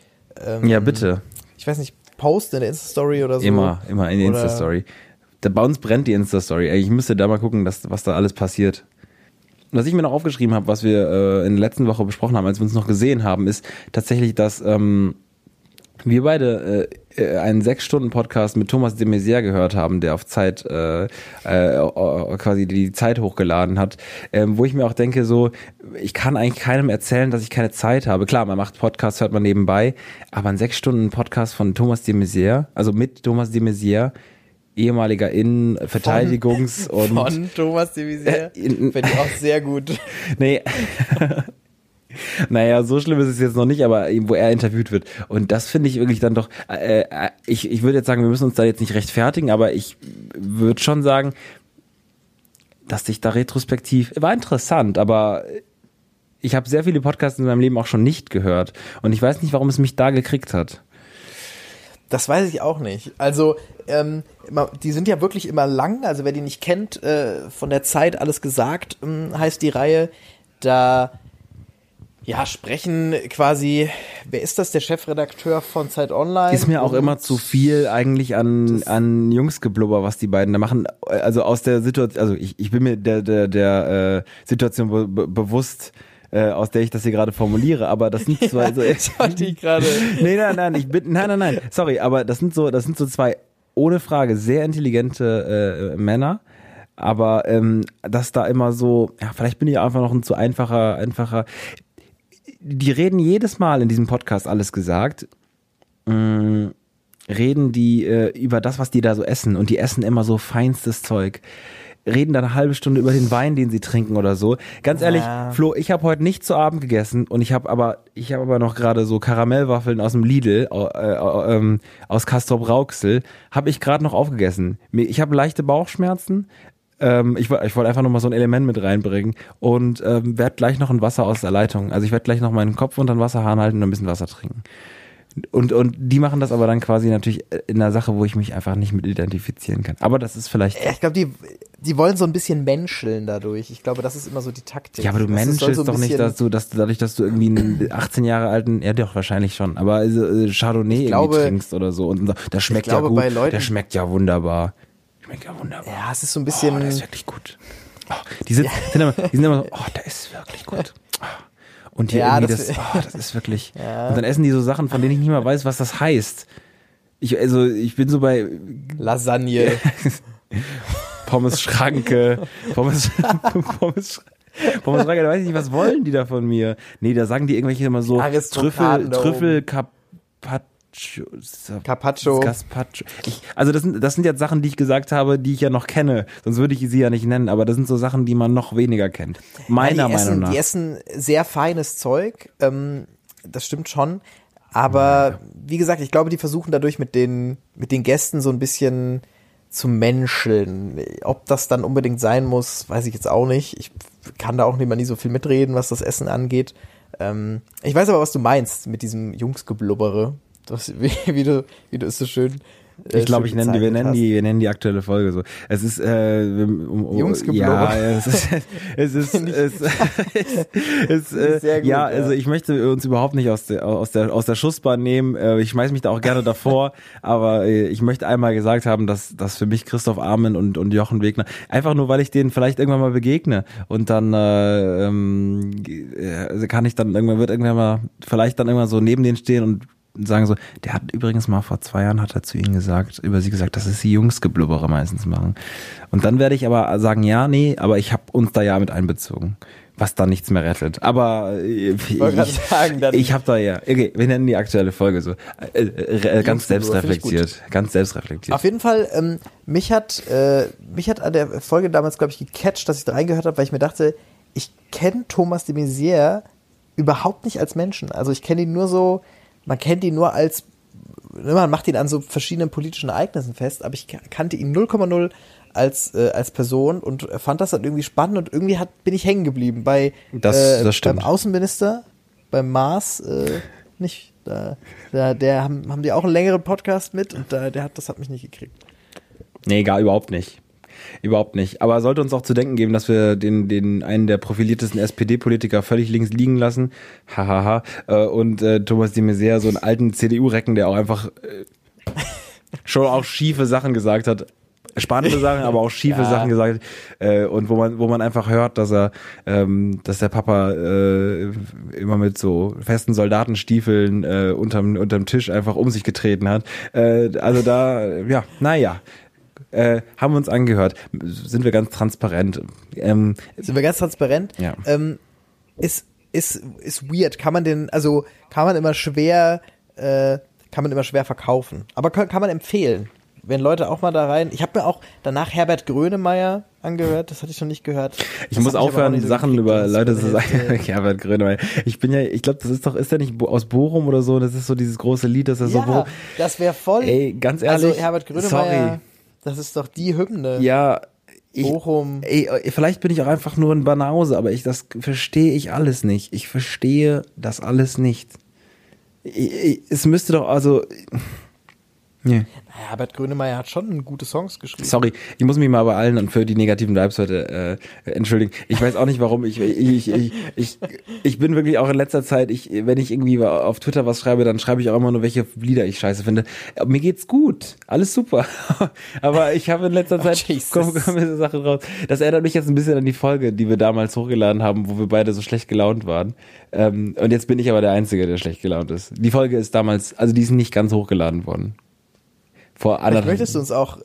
ähm, ja bitte, ich weiß nicht, posten in der Insta-Story oder so. immer, immer in Oder- Insta-Story. Bei uns brennt die Insta-Story. Ich müsste da mal gucken, dass, was da alles passiert. Was ich mir noch aufgeschrieben habe, was wir äh, in der letzten Woche besprochen haben, als wir uns noch gesehen haben, ist tatsächlich, dass ähm, wir beide äh, einen sechs Stunden Podcast mit Thomas de Maizière gehört haben, der auf Zeit äh, äh, äh, quasi die Zeit hochgeladen hat, ähm, wo ich mir auch denke, so ich kann eigentlich keinem erzählen, dass ich keine Zeit habe. Klar, man macht Podcasts, hört man nebenbei, aber ein sechs Stunden Podcast von Thomas de Maizière, also mit Thomas de Maizière, ehemaliger Innen-, Verteidigungs- und Von Thomas de Maizière. Äh, in- Finde ich auch sehr gut. Nee. naja, so schlimm ist es jetzt noch nicht, aber wo er interviewt wird. Und das finde ich wirklich dann doch, äh, äh, ich, ich würde jetzt sagen, wir müssen uns da jetzt nicht rechtfertigen, aber ich würde schon sagen, dass sich da retrospektiv, war interessant, aber ich habe sehr viele Podcasts in meinem Leben auch schon nicht gehört. Und ich weiß nicht, warum es mich da gekriegt hat. Das weiß ich auch nicht. Also, ähm, die sind ja wirklich immer lang. Also, wer die nicht kennt, äh, von der Zeit alles gesagt, ähm, heißt die Reihe. Da, ja, sprechen quasi, wer ist das? Der Chefredakteur von Zeit Online. Ist mir auch immer zu viel eigentlich an, an Jungsgeblubber, was die beiden da machen. Also aus der Situation, also ich, ich bin mir der, der, der äh, Situation be be bewusst, äh, aus der ich das hier gerade formuliere, aber das sind zwei so. Ich wollte gerade. nee, nein, nein, ich bin, nein, nein, nein, sorry, aber das sind so, das sind so zwei ohne Frage sehr intelligente äh, Männer. Aber ähm, dass da immer so, ja, vielleicht bin ich einfach noch ein zu einfacher, einfacher. Die reden jedes Mal in diesem Podcast alles gesagt mh, reden die äh, über das, was die da so essen. Und die essen immer so feinstes Zeug. Reden dann eine halbe Stunde über den Wein, den sie trinken oder so. Ganz ehrlich, Ja. Flo, ich habe heute nicht zu Abend gegessen und ich habe aber, ich habe aber noch gerade so Karamellwaffeln aus dem Lidl, äh, äh, aus Castrop Rauxel, habe ich gerade noch aufgegessen. Ich habe leichte Bauchschmerzen. Ähm, ich ich wollte einfach noch mal so ein Element mit reinbringen und ähm, werde gleich noch ein Wasser aus der Leitung. Also ich werde gleich noch meinen Kopf unter den Wasserhahn halten und ein bisschen Wasser trinken. Und, und die machen das aber dann quasi natürlich in einer Sache, wo ich mich einfach nicht mit identifizieren kann. Aber das ist vielleicht. Ja, ich glaube, die, die wollen so ein bisschen menscheln dadurch. Ich glaube, das ist immer so die Taktik. Ja, aber du Das menschelst so doch nicht, dass du, dass du dadurch, dass du irgendwie einen 18 Jahre alten, ja doch, wahrscheinlich schon, aber also, äh, Chardonnay irgendwie glaube- trinkst oder so und das schmeckt glaube, ja gut, der schmeckt ja wunderbar. Schmeckt ja wunderbar. Ja, es ist so ein Oh, bisschen. der ist wirklich gut. Oh, die, sind, sind immer, die sind immer so, oh, der ist wirklich gut. Oh. Und hier Ja, irgendwie das- das, oh, das ist wirklich. Ja. Und dann essen die so Sachen, von denen ich nicht mal weiß, was das heißt. Ich, also, ich bin so bei Lasagne. Pommes Schranke, Pommes, Pommes, Pommes Schranke, da weiß ich nicht, was wollen die da von mir? Nee, da sagen die irgendwelche immer so Trüffel, Trüffel, Carpaccio, Carpaccio. Gazpacho. Ich, also das sind, das sind jetzt Sachen, die ich gesagt habe, die ich ja noch kenne. Sonst würde ich sie ja nicht nennen, aber das sind so Sachen, die man noch weniger kennt. Meiner ja, Meinung essen, nach. Die essen sehr feines Zeug. Ähm, das stimmt schon. Aber wie gesagt, ich glaube, die versuchen dadurch mit den, mit den Gästen so ein bisschen zu menscheln. Ob das dann unbedingt sein muss, weiß ich jetzt auch nicht. Ich kann da auch nicht mal nie so viel mitreden, was das Essen angeht. Ähm, ich weiß aber, was du meinst mit diesem Jungsgeblubbere. Das, wie, wie, du, wie du es so schön. äh, Ich glaube, ich nenne die, wir nennen hast. die, wir nennen die aktuelle Folge so. Es ist, äh, um, um, Jungsgeblubber. Ja, es ist, es ist, es, es, äh, Sehr gut, ja, ja. also ich möchte uns überhaupt nicht aus der, aus der, aus der Schussbahn nehmen. Äh, Ich schmeiß mich da auch gerne davor, aber äh, ich möchte einmal gesagt haben, dass, dass für mich Christoph Armen und, und Jochen Wegner, einfach nur, weil ich denen vielleicht irgendwann mal begegne und dann, äh, ähm, äh, kann ich dann irgendwann, wird irgendwann mal, vielleicht dann irgendwann so neben denen stehen und sagen so, der hat übrigens mal vor zwei Jahren hat er zu ihnen gesagt, über sie gesagt, dass es die Jungsgeblubbere meistens machen. Und dann werde ich aber sagen, ja, nee, aber ich habe uns da ja mit einbezogen. Was da nichts mehr rettet. Aber äh, ich, dann- ich habe da ja, okay, wir nennen die aktuelle Folge so. Äh, äh, äh, ganz ich selbstreflektiert. Ganz selbstreflektiert. Auf jeden Fall, ähm, mich hat äh, mich hat an der Folge damals, glaube ich, gecatcht, dass ich da reingehört habe, weil ich mir dachte, ich kenne Thomas de Maizière überhaupt nicht als Menschen. Also ich kenne ihn nur so, man kennt ihn nur als ne, man macht ihn an so verschiedenen politischen Ereignissen fest, aber ich kannte ihn 0,0 als, äh, als Person und fand das dann irgendwie spannend und irgendwie hat, bin ich hängen geblieben bei Das- äh, das stimmt. beim Außenminister, beim Mars, äh, nicht. Da, da, der haben, haben die auch einen längeren Podcast mit und da, der hat, das hat mich nicht gekriegt. Nee, gar überhaupt nicht. Überhaupt nicht. Aber sollte uns auch zu denken geben, dass wir den, den einen der profiliertesten SPD-Politiker völlig links liegen lassen. Hahaha. Äh, Und äh, Thomas de Maizière, so einen alten CDU-Recken, der auch einfach äh, schon auch schiefe Sachen gesagt hat. Spannende Sachen, aber auch schiefe Ja. Sachen gesagt. Äh, und wo man, wo man einfach hört, dass er, ähm, dass der Papa äh, immer mit so festen Soldatenstiefeln äh, unterm, unterm Tisch einfach um sich getreten hat. Äh, also da, ja, naja äh, haben wir uns angehört. Sind wir ganz transparent. Ähm, Sind wir ganz transparent? Ja. Ähm, ist, ist, ist weird. Kann man den, also kann man immer schwer, äh, kann man immer schwer verkaufen. Aber kann, kann man empfehlen. Wenn Leute auch mal da rein. Ich habe mir auch danach Herbert Grönemeyer angehört, das hatte ich noch nicht gehört. ich Das muss aufhören, so Sachen über Leute zu sagen. Herbert Grönemeyer. Ich bin ja, ich glaube, das ist doch, ist der nicht aus Bochum oder so? Das ist so dieses große Lied, das er so. Ja, das wäre voll. Ey, ganz ehrlich. also Herbert Grönemeyer, Sorry. Das ist doch die Hymne. Ja. Ich, Bochum. Ey, vielleicht bin ich auch einfach nur ein Banause, aber ich das verstehe ich alles nicht. Ich verstehe das alles nicht. Ich, ich, es müsste doch also. Nee. Naja, Herbert Grönemeyer hat schon gute Songs geschrieben. Sorry, ich muss mich mal bei allen und für die negativen Vibes heute äh, entschuldigen. Ich weiß auch nicht, warum. Ich, ich, ich, ich, ich bin wirklich auch in letzter Zeit, ich, wenn ich irgendwie auf Twitter was schreibe, dann schreibe ich auch immer nur, welche Lieder ich scheiße finde. Mir geht's gut, alles super. Aber ich habe in letzter Zeit Jesus. kommen kommen diese Sachen raus. Das erinnert mich jetzt ein bisschen an die Folge, die wir damals hochgeladen haben, wo wir beide so schlecht gelaunt waren. Ähm, und jetzt bin ich aber der Einzige, der schlecht gelaunt ist. Die Folge ist damals, also die ist nicht ganz hochgeladen worden. Vor Vielleicht möchtest du uns auch.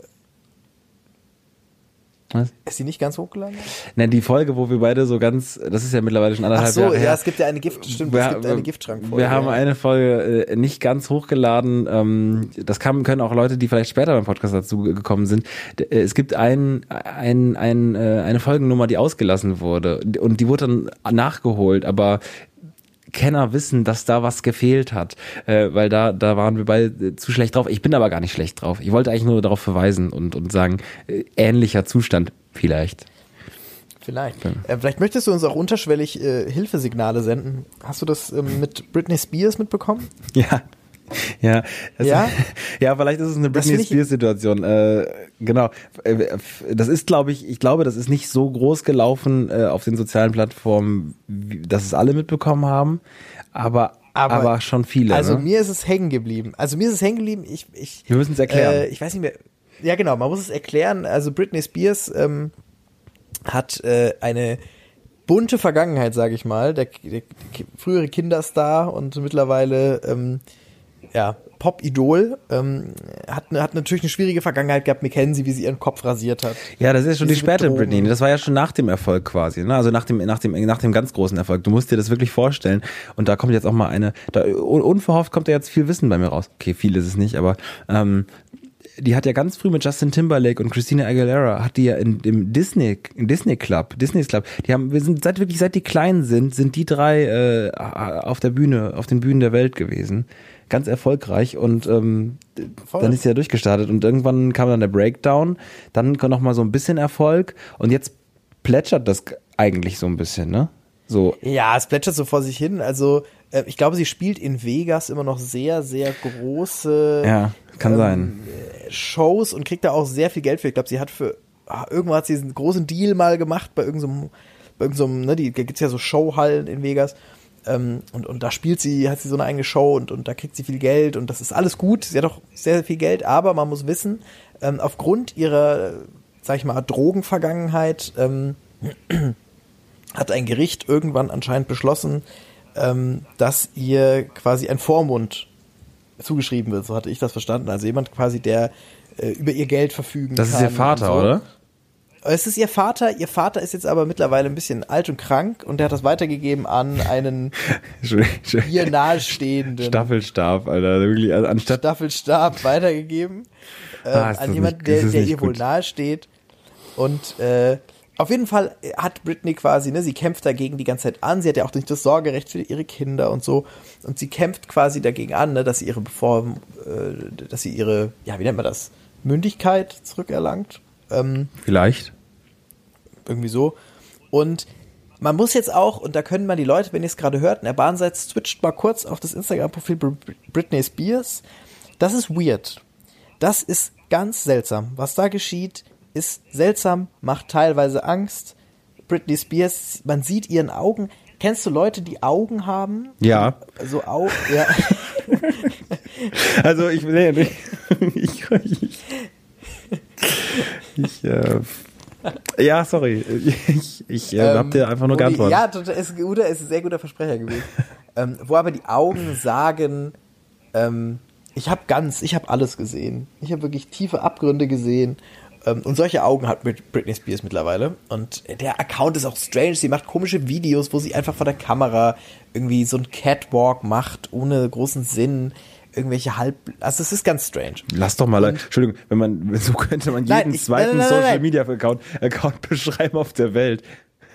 Was? Ist die nicht ganz hochgeladen? Na, die Folge, wo wir beide so ganz, das ist ja mittlerweile schon Ach anderthalb so, Jahre ja, her. es gibt ja eine Gift, stimmt, es gibt eine Giftschrankfolge. Wir haben ja. eine Folge äh, nicht ganz hochgeladen. Ähm, das kann, können auch Leute, die vielleicht später beim Podcast dazu gekommen sind. Äh, Es gibt ein, ein, ein, äh, eine Folgennummer, die ausgelassen wurde und die wurde dann nachgeholt, aber Kenner wissen, dass da was gefehlt hat, äh, weil da da waren wir beide zu schlecht drauf. Ich bin aber gar nicht schlecht drauf. Ich wollte eigentlich nur darauf verweisen und und sagen äh, ähnlicher Zustand vielleicht. Vielleicht. Äh, vielleicht möchtest du uns auch unterschwellig äh, Hilfesignale senden. Hast du das ähm, mit Britney Spears mitbekommen? Ja. Ja, das, Ja? ja, vielleicht ist es eine Britney find ich- Spears Situation. Äh, genau. Äh, Das ist, glaube ich, ich glaube, das ist nicht so groß gelaufen äh, auf den sozialen Plattformen, wie, dass es alle mitbekommen haben, aber aber, Aber- schon viele. Also ne? mir ist es hängen geblieben. Also mir ist es hängen geblieben. Ich, ich, Wir müssen es erklären. Äh, ich weiß nicht mehr. Ja, genau. Man muss es erklären. Also Britney Spears ähm, hat äh, eine bunte Vergangenheit, sage ich mal. Der, der ki- frühere Kinderstar und mittlerweile ähm, ja Pop-Idol ähm, hat, hat natürlich eine schwierige Vergangenheit gehabt. Wir kennen sie, wie sie ihren Kopf rasiert hat. Ja, das ist ja schon Wie die späte Drogen- Britney. Das war ja schon nach dem Erfolg quasi, ne? Also nach dem, nach dem, nach dem ganz großen Erfolg. Du musst dir das wirklich vorstellen. Und da kommt jetzt auch mal eine, da, un- unverhofft kommt ja jetzt viel Wissen bei mir raus. Okay, viel ist es nicht, aber ähm, die hat ja ganz früh mit Justin Timberlake und Christina Aguilera hat die ja in dem Disney, im Disney Club, Disney's Club, die haben, wir sind seit wirklich seit die klein sind, sind die drei äh, auf der Bühne, auf den Bühnen der Welt gewesen. Ganz erfolgreich und ähm, Voll. dann ist sie ja durchgestartet und irgendwann kam dann der Breakdown, dann noch mal so ein bisschen Erfolg und jetzt plätschert das eigentlich so ein bisschen, ne? So, Ja, es plätschert so vor sich hin. Also äh, ich glaube, sie spielt in Vegas immer noch sehr, sehr große ja, kann ähm, sein. Shows und kriegt da auch sehr viel Geld für. Ich glaube, sie hat für ah, irgendwo hat sie diesen großen Deal mal gemacht bei irgendeinem, bei irgendeinem, ne, die gibt's ja so Showhallen in Vegas. Ähm, und, und da spielt sie, hat sie so eine eigene Show und, und da kriegt sie viel Geld und das ist alles gut. Sie hat auch sehr, sehr viel Geld, aber man muss wissen, ähm, aufgrund ihrer, sag ich mal, Drogenvergangenheit ähm, hat ein Gericht irgendwann anscheinend beschlossen, ähm, dass ihr quasi ein Vormund zugeschrieben wird. So hatte ich das verstanden. Also jemand quasi, der äh, über ihr Geld verfügen Das kann. ist ihr Vater, so. oder? Es ist ihr Vater. Ihr Vater ist jetzt aber mittlerweile ein bisschen alt und krank und der hat das weitergegeben an einen ihr nahestehenden Staffelstab, Alter, wirklich, also anstatt Staffelstab weitergegeben Ah, ist das an jemanden, der, der ihr wohl gut. nahesteht. Und äh, auf jeden Fall hat Britney quasi, ne, sie kämpft dagegen die ganze Zeit an. Sie hat ja auch nicht das Sorgerecht für ihre Kinder und so. Und sie kämpft quasi dagegen an, ne, dass sie ihre Bevor äh, dass sie ihre, ja, wie nennt man das, Mündigkeit zurückerlangt. Ähm, Vielleicht. irgendwie so. Und man muss jetzt auch, und da können mal die Leute, wenn ihr es gerade hört, in der Bahn seid, switcht mal kurz auf das Instagram-Profil Br- Britney Spears. Das ist weird. Das ist ganz seltsam. Was da geschieht, ist seltsam, macht teilweise Angst. Britney Spears, man sieht ihren Augen. Kennst du Leute, die Augen haben? Ja. So Augen, ja. Also ich nee, nee. ich, ich, ich äh, ja, sorry. Ich, ich äh, hab dir einfach nur die, geantwortet. Ja, total, ist, ein guter, ist ein sehr guter Versprecher gewesen. ähm, wo aber die Augen sagen, ähm, ich habe ganz, ich habe alles gesehen. Ich habe wirklich tiefe Abgründe gesehen. Ähm, und solche Augen hat Brit Britney Spears mittlerweile. Und der Account ist auch strange. Sie macht komische Videos, wo sie einfach vor der Kamera irgendwie so ein Catwalk macht, ohne großen Sinn. Irgendwelche halb, also es ist ganz strange. Lass doch mal, Entschuldigung, wenn man, so könnte man jeden Nein, ich- zweiten nein, nein, Social. Media Account, Account beschreiben auf der Welt.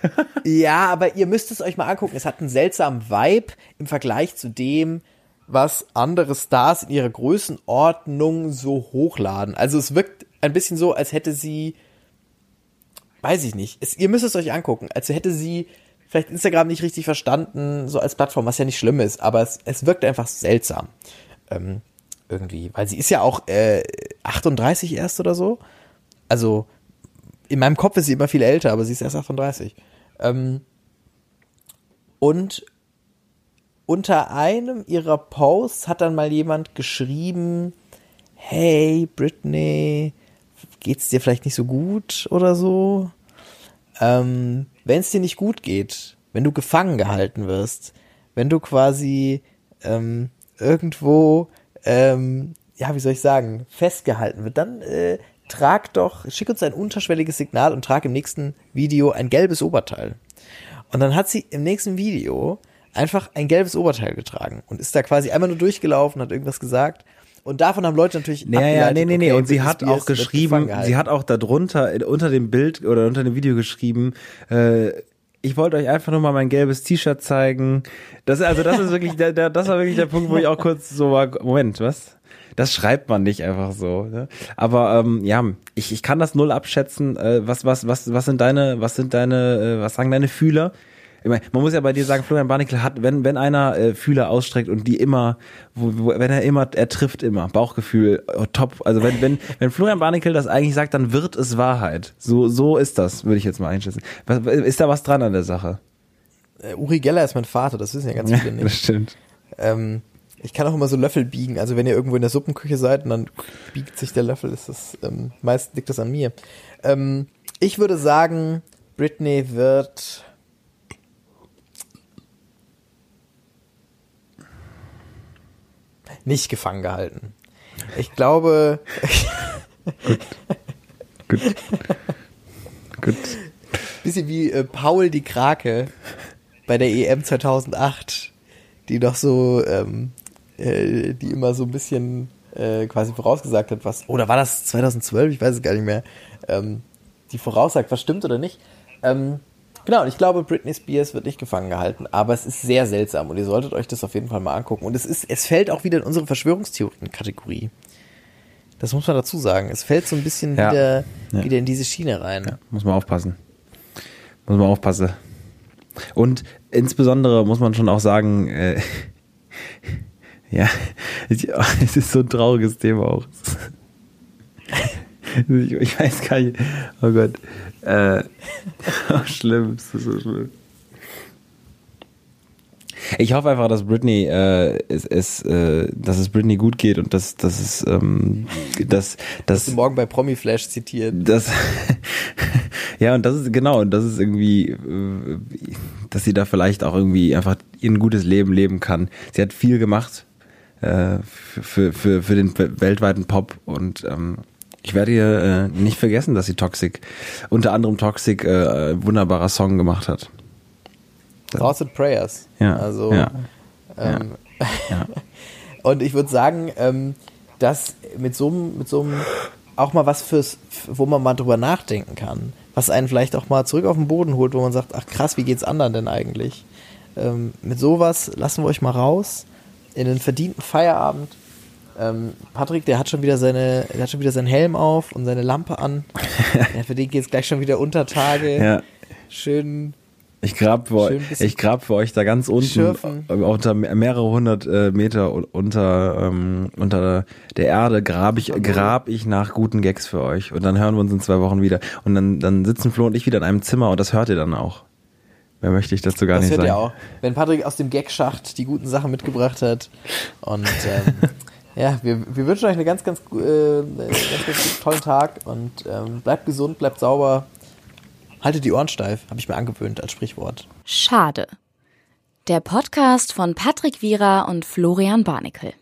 Ja, aber ihr müsst es euch mal angucken. Es hat einen seltsamen Vibe im Vergleich zu dem, was andere Stars in ihrer Größenordnung so hochladen. Also es wirkt ein bisschen so, als hätte sie, weiß ich nicht, es, ihr müsst es euch angucken, als hätte sie vielleicht Instagram nicht richtig verstanden, so als Plattform, was ja nicht schlimm ist, aber es, es wirkt einfach seltsam. Ähm, irgendwie, weil sie ist ja auch äh, 38 erst oder so. Also in meinem Kopf ist sie immer viel älter, aber sie ist erst 38. Ähm, und unter einem ihrer Posts hat dann mal jemand geschrieben, hey Britney, geht's dir vielleicht nicht so gut oder so? Ähm, wenn es dir nicht gut geht, wenn du gefangen gehalten wirst, wenn du quasi ähm, irgendwo, ähm, ja, wie soll ich sagen, festgehalten wird, dann äh, trag doch, schick uns ein unterschwelliges Signal und trag im nächsten Video ein gelbes Oberteil. Und dann hat sie im nächsten Video einfach ein gelbes Oberteil getragen und ist da quasi einmal nur durchgelaufen, hat irgendwas gesagt. Und davon haben Leute natürlich Ja, ja, nee, nee, nee. okay, Und sie hat auch geschrieben, sie hat auch darunter, äh, unter dem Bild oder unter dem Video geschrieben, äh, ich wollte euch einfach nur mal mein gelbes T-Shirt zeigen. Das, also das ist wirklich, der, der, das war wirklich der Punkt, wo ich auch kurz so war, Moment, was? Das schreibt man nicht einfach so. Ne? Aber ähm, ja, ich, ich kann das null abschätzen. Äh, was, was, was, was sind deine, was sind deine, äh, was sagen deine Fühler? Ich meine, man muss ja bei dir sagen, Florian Barnickel hat, wenn, wenn einer äh, Fühler ausstreckt und die immer, wo, wo, wenn er immer, er trifft immer, Bauchgefühl, oh, top. Also wenn, wenn, wenn Florian Barnickel das eigentlich sagt, dann wird es Wahrheit. So, so ist das, würde ich jetzt mal einschätzen. Was, ist da was dran an der Sache? Äh, Uri Geller ist mein Vater, das wissen ja ganz viele das nicht. stimmt. Ähm, ich kann auch immer so Löffel biegen. Also wenn ihr irgendwo in der Suppenküche seid und dann biegt sich der Löffel, ist das ähm, meist liegt das an mir. Ähm, ich würde sagen, Britney wird nicht gefangen gehalten. Ich glaube, Gut. Gut. bisschen wie äh, Paul die Krake bei der EM 2008, die doch so, ähm, äh, die immer so ein bisschen äh, quasi vorausgesagt hat, was, oder war das 2012? Ich weiß es gar nicht mehr. Ähm, die voraussagt, was stimmt oder nicht. Ähm, genau, und ich glaube, Britney Spears wird nicht gefangen gehalten, aber es ist sehr seltsam und ihr solltet euch das auf jeden Fall mal angucken. Und es ist, es fällt auch wieder in unsere Verschwörungstheorien-Kategorie. Das muss man dazu sagen. Es fällt so ein bisschen Ja. wieder, Ja. wieder in diese Schiene rein. Ja, muss man aufpassen. Muss man aufpassen. Und insbesondere muss man schon auch sagen, äh, ja, es ist so ein trauriges Thema auch. Ich, ich weiß gar nicht, oh Gott, äh, oh, schlimm, ist so schlimm. Ich hoffe einfach, dass Britney äh, es, es, äh, dass es Britney gut geht und dass, dass es ähm, dass, dass, du morgen bei Promi Flash zitiert. das ja und das ist genau und das ist irgendwie äh, dass sie da vielleicht auch irgendwie einfach ihr ein gutes Leben leben kann sie hat viel gemacht äh, für, für, für den weltweiten Pop und ähm, ich werde ihr äh, nicht vergessen, dass sie Toxic, unter anderem Toxic, äh, ein wunderbarer Song gemacht hat. Thoughts and Prayers. Ja, Also, ja, ähm, ja. und ich würde sagen, ähm, dass mit so einem, mit so einem auch mal was fürs, wo man mal drüber nachdenken kann, was einen vielleicht auch mal zurück auf den Boden holt, wo man sagt, ach krass, wie geht's anderen denn eigentlich? Ähm, mit sowas lassen wir euch mal raus in den verdienten Feierabend. Ähm, Patrick, der hat schon wieder seine, der hat schon wieder seinen Helm auf und seine Lampe an. ja, für den geht's gleich schon wieder unter Tage. Ja. Schön. Ich grab, für, Schön ich grab für euch da ganz unten, schürfen. äh, unter mehrere hundert äh, Meter un- unter, ähm, unter der Erde, grab ich, grab ich nach guten Gags für euch. Und dann hören wir uns in zwei Wochen wieder. Und dann, dann sitzen Flo und ich wieder in einem Zimmer und das hört ihr dann auch. Mehr möchte ich dazu gar Das nicht hört sagen. ihr auch. Wenn Patrick aus dem Gagschacht die guten Sachen mitgebracht hat. Und ähm, ja, wir, wir wünschen euch einen ganz, ganz, äh, ganz, ganz tollen Tag und ähm, bleibt gesund, bleibt sauber. Haltet die Ohren steif, habe ich mir angewöhnt als Sprichwort. Schade. Der Podcast von Patrick Wierer und Florian Barnikel.